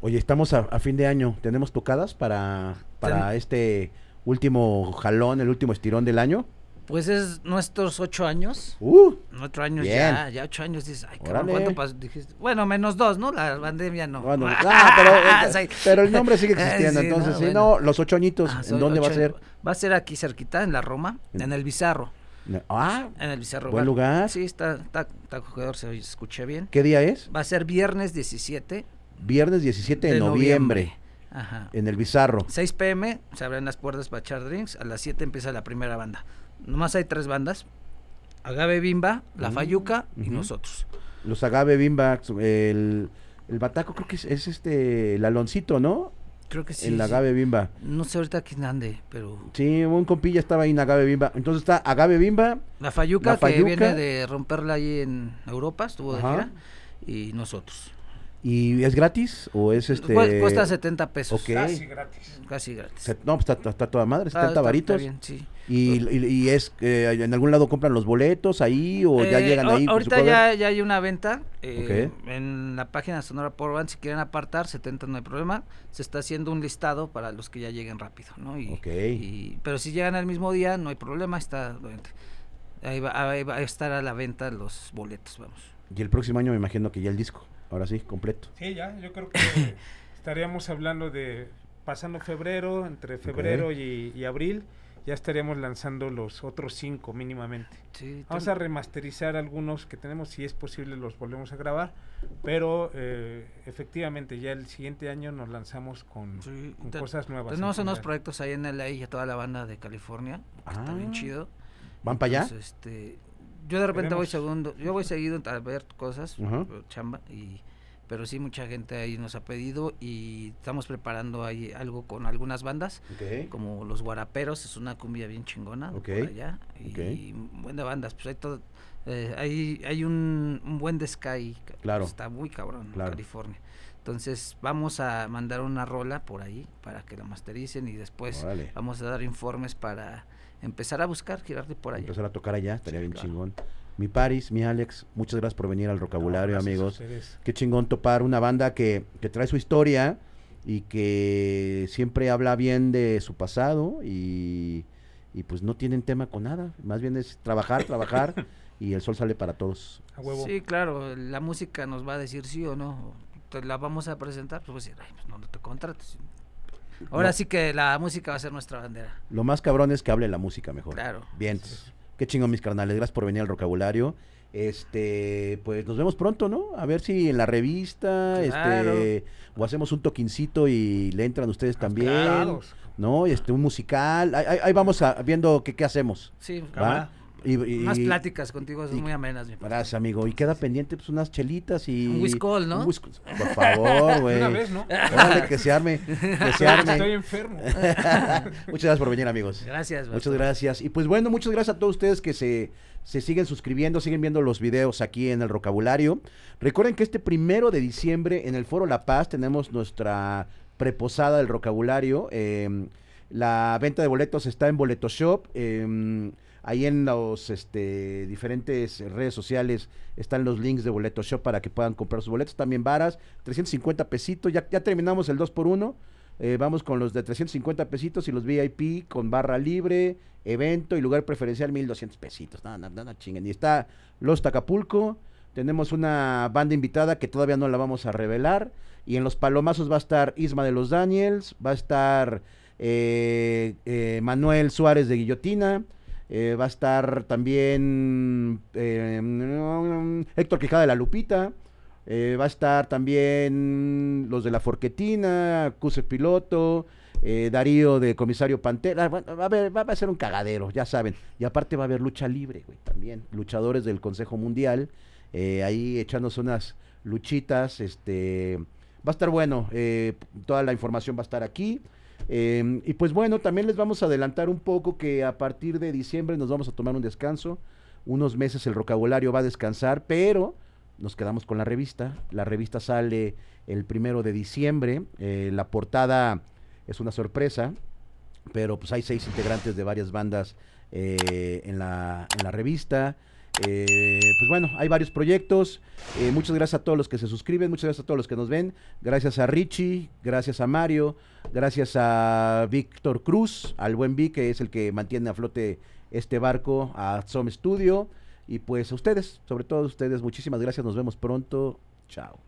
Oye, estamos a, a fin de año. ¿Tenemos tocadas para, para Ten- este último jalón, el último estirón del año? Pues es nuestros ocho años. ¡Uh! Nuestro años Bien. ya, ya ocho años dices, ay, cabrón. ¿cuánto pasó? Dijiste, bueno, menos dos, ¿no? La pandemia no. Bueno, ah, pero, Sí. pero el nombre sigue existiendo, Sí, entonces, no, bueno. no, los ocho añitos, Ah, ¿en soy dónde va a ocho- ser? Va a ser aquí cerquita, en la Roma, En- el Bizarro. Ah, En el Bizarro. Buen Bar. lugar. Sí, está, está, está se escuché bien. ¿qué día es? Va a ser viernes 17 Viernes 17 de, noviembre, Ajá. en el Bizarro. 6 pm, se abren las puertas para echar drinks. A las 7 empieza la primera banda. Nomás hay tres bandas: Agave Bimba, La Mm, Fayuca y nosotros. Los Agave Bimbax, el, el Bataco creo que es, es este, el Aloncito, ¿no? Creo que sí. el. Agave Bimba. No sé ahorita quién ande, pero. Sí, un compilla estaba ahí en Agave Bimba. Entonces está Agave Bimba, La Fayuca, La que viene de romperla ahí en Europa, estuvo de Ajá. gira. Y nosotros. ¿Y es gratis o es este...? Cu- Cuesta 70 pesos. Ok. Casi gratis. Casi gratis. Se- No, pues está, está toda madre, Ah, 70 está- varitos. está bien, sí. Y, y- y es, eh, ¿en algún lado compran los boletos ahí o ya Eh, llegan ahí? Ahorita ¿se puede ya, ya hay una venta eh, en la página Sonora por Band. Si quieren apartar, 70 no hay problema. Se está haciendo un listado para los que ya lleguen rápido, ¿no? Y- pero si llegan al mismo día, no hay problema. Está, ahí, va, ahí va a estar a la venta los boletos, vamos. Y el próximo año me imagino que ya el disco, ahora sí, completo. Sí, ya, yo creo que estaríamos hablando de pasando febrero, entre febrero y, y abril, ya estaríamos lanzando los otros cinco mínimamente. Sí, Vamos a remasterizar algunos que tenemos, si es posible los volvemos a grabar, pero eh, efectivamente ya el siguiente año nos lanzamos con, sí, con te- cosas nuevas. en Tenemos unos general. proyectos ahí en LA y a toda la banda de California. que Está bien Ah. chido. ¿Van para allá? Entonces, este, yo de repente voy segundo, yo voy seguido a ver cosas, chamba, y pero sí mucha gente ahí nos ha pedido y estamos preparando ahí algo con algunas bandas, como los Guaraperos, es una cumbia bien chingona por allá, y ok. buen de bandas, pues hay todo, eh, hay, hay un, un buen de Sky, Claro. está muy cabrón en. California. Entonces vamos a mandar una rola por ahí para que la mastericen y después Órale. vamos a dar informes para empezar a buscar, girarte por allá. Empezar a tocar allá, estaría Sí, bien claro. chingón. Mi Paris, mi Alex, muchas gracias por venir al vocabulario, amigos. Qué chingón topar una banda que, que trae su historia y que siempre habla bien de su pasado y, y pues no tienen tema con nada. Más bien es trabajar, trabajar y el sol sale para todos. A huevo. Sí, claro, la música nos va a decir sí o no. Te la vamos a presentar, pues decir, ay, pues no, no te contrates. Ahora No. sí que la música va a ser nuestra bandera. Lo más cabrón es que hable la música mejor. Claro. Bien. Qué chingón, mis carnales. Gracias por venir al vocabulario. Este, pues nos vemos pronto, ¿no? A ver si en la revista, Claro. este, o hacemos un toquincito y le entran ustedes también, Claro. ¿no? Este, un musical. Ahí, ahí- ahí vamos a- viendo qué, qué hacemos, Sí, ¿va? Y, y- más pláticas contigo son y- muy amenas. mi. Gracias, amigo. Y queda pendiente, pues, unas chelitas y... Un whiskol, ¿no? un whiskol. Por favor, güey. Una vez, ¿no? Órale, que se arme, que se arme. Estoy enfermo. Muchas gracias por venir, amigos. Gracias. Muchas gracias. Y pues bueno, muchas gracias a todos ustedes que se, se siguen suscribiendo, siguen viendo los videos aquí en el Rocabulario. Recuerden que este primero de diciembre en el Foro La Paz tenemos nuestra preposada del Rocabulario. Eh, la venta de boletos está en Boleto Shop. eh, ahí en los este, diferentes redes sociales están los links de Boleto Shop para que puedan comprar sus boletos. También varas, 350 pesitos. Ya, ya terminamos el 2x1. Eh, vamos con los de 350 pesitos y los VIP con barra libre, evento y lugar preferencial 1200 pesitos. Nada, nada, nada, chinguen. Y está Los Tacapulco. Tenemos una banda invitada que todavía no la vamos a revelar. Y en los palomazos va a estar Isma de los Daniels, va a estar eh, eh, Manuel Suárez de Guillotina, eh, va a estar también eh, Héctor Quijada de la Lupita. Eh, va a estar también los de la Forquetina, Cuse Piloto, eh, Darío de Comisario Pantera. Va a ser un cagadero, ya saben. Y aparte va a haber lucha libre, güey, también. Luchadores del Consejo Mundial. eh, ahí echándose unas luchitas, este, va a estar bueno, eh, toda la información va a estar aquí. Eh, y pues bueno, también les vamos a adelantar un poco que a partir de diciembre nos vamos a tomar un descanso, unos meses el vocabulario va a descansar, pero nos quedamos con la revista, la revista sale el primero de diciembre, la portada es una sorpresa, pero pues hay seis integrantes de varias bandas en, la, en la revista. Eh, pues bueno, hay varios proyectos. Eh, muchas gracias a todos los que se suscriben, muchas gracias a todos los que nos ven. Gracias a Richie, gracias a Mario, gracias a Víctor Cruz, al buen Vic, que es el que mantiene a flote este barco, a Som Studio. Y pues a ustedes, sobre todo a ustedes, muchísimas gracias. Nos vemos pronto. Chao.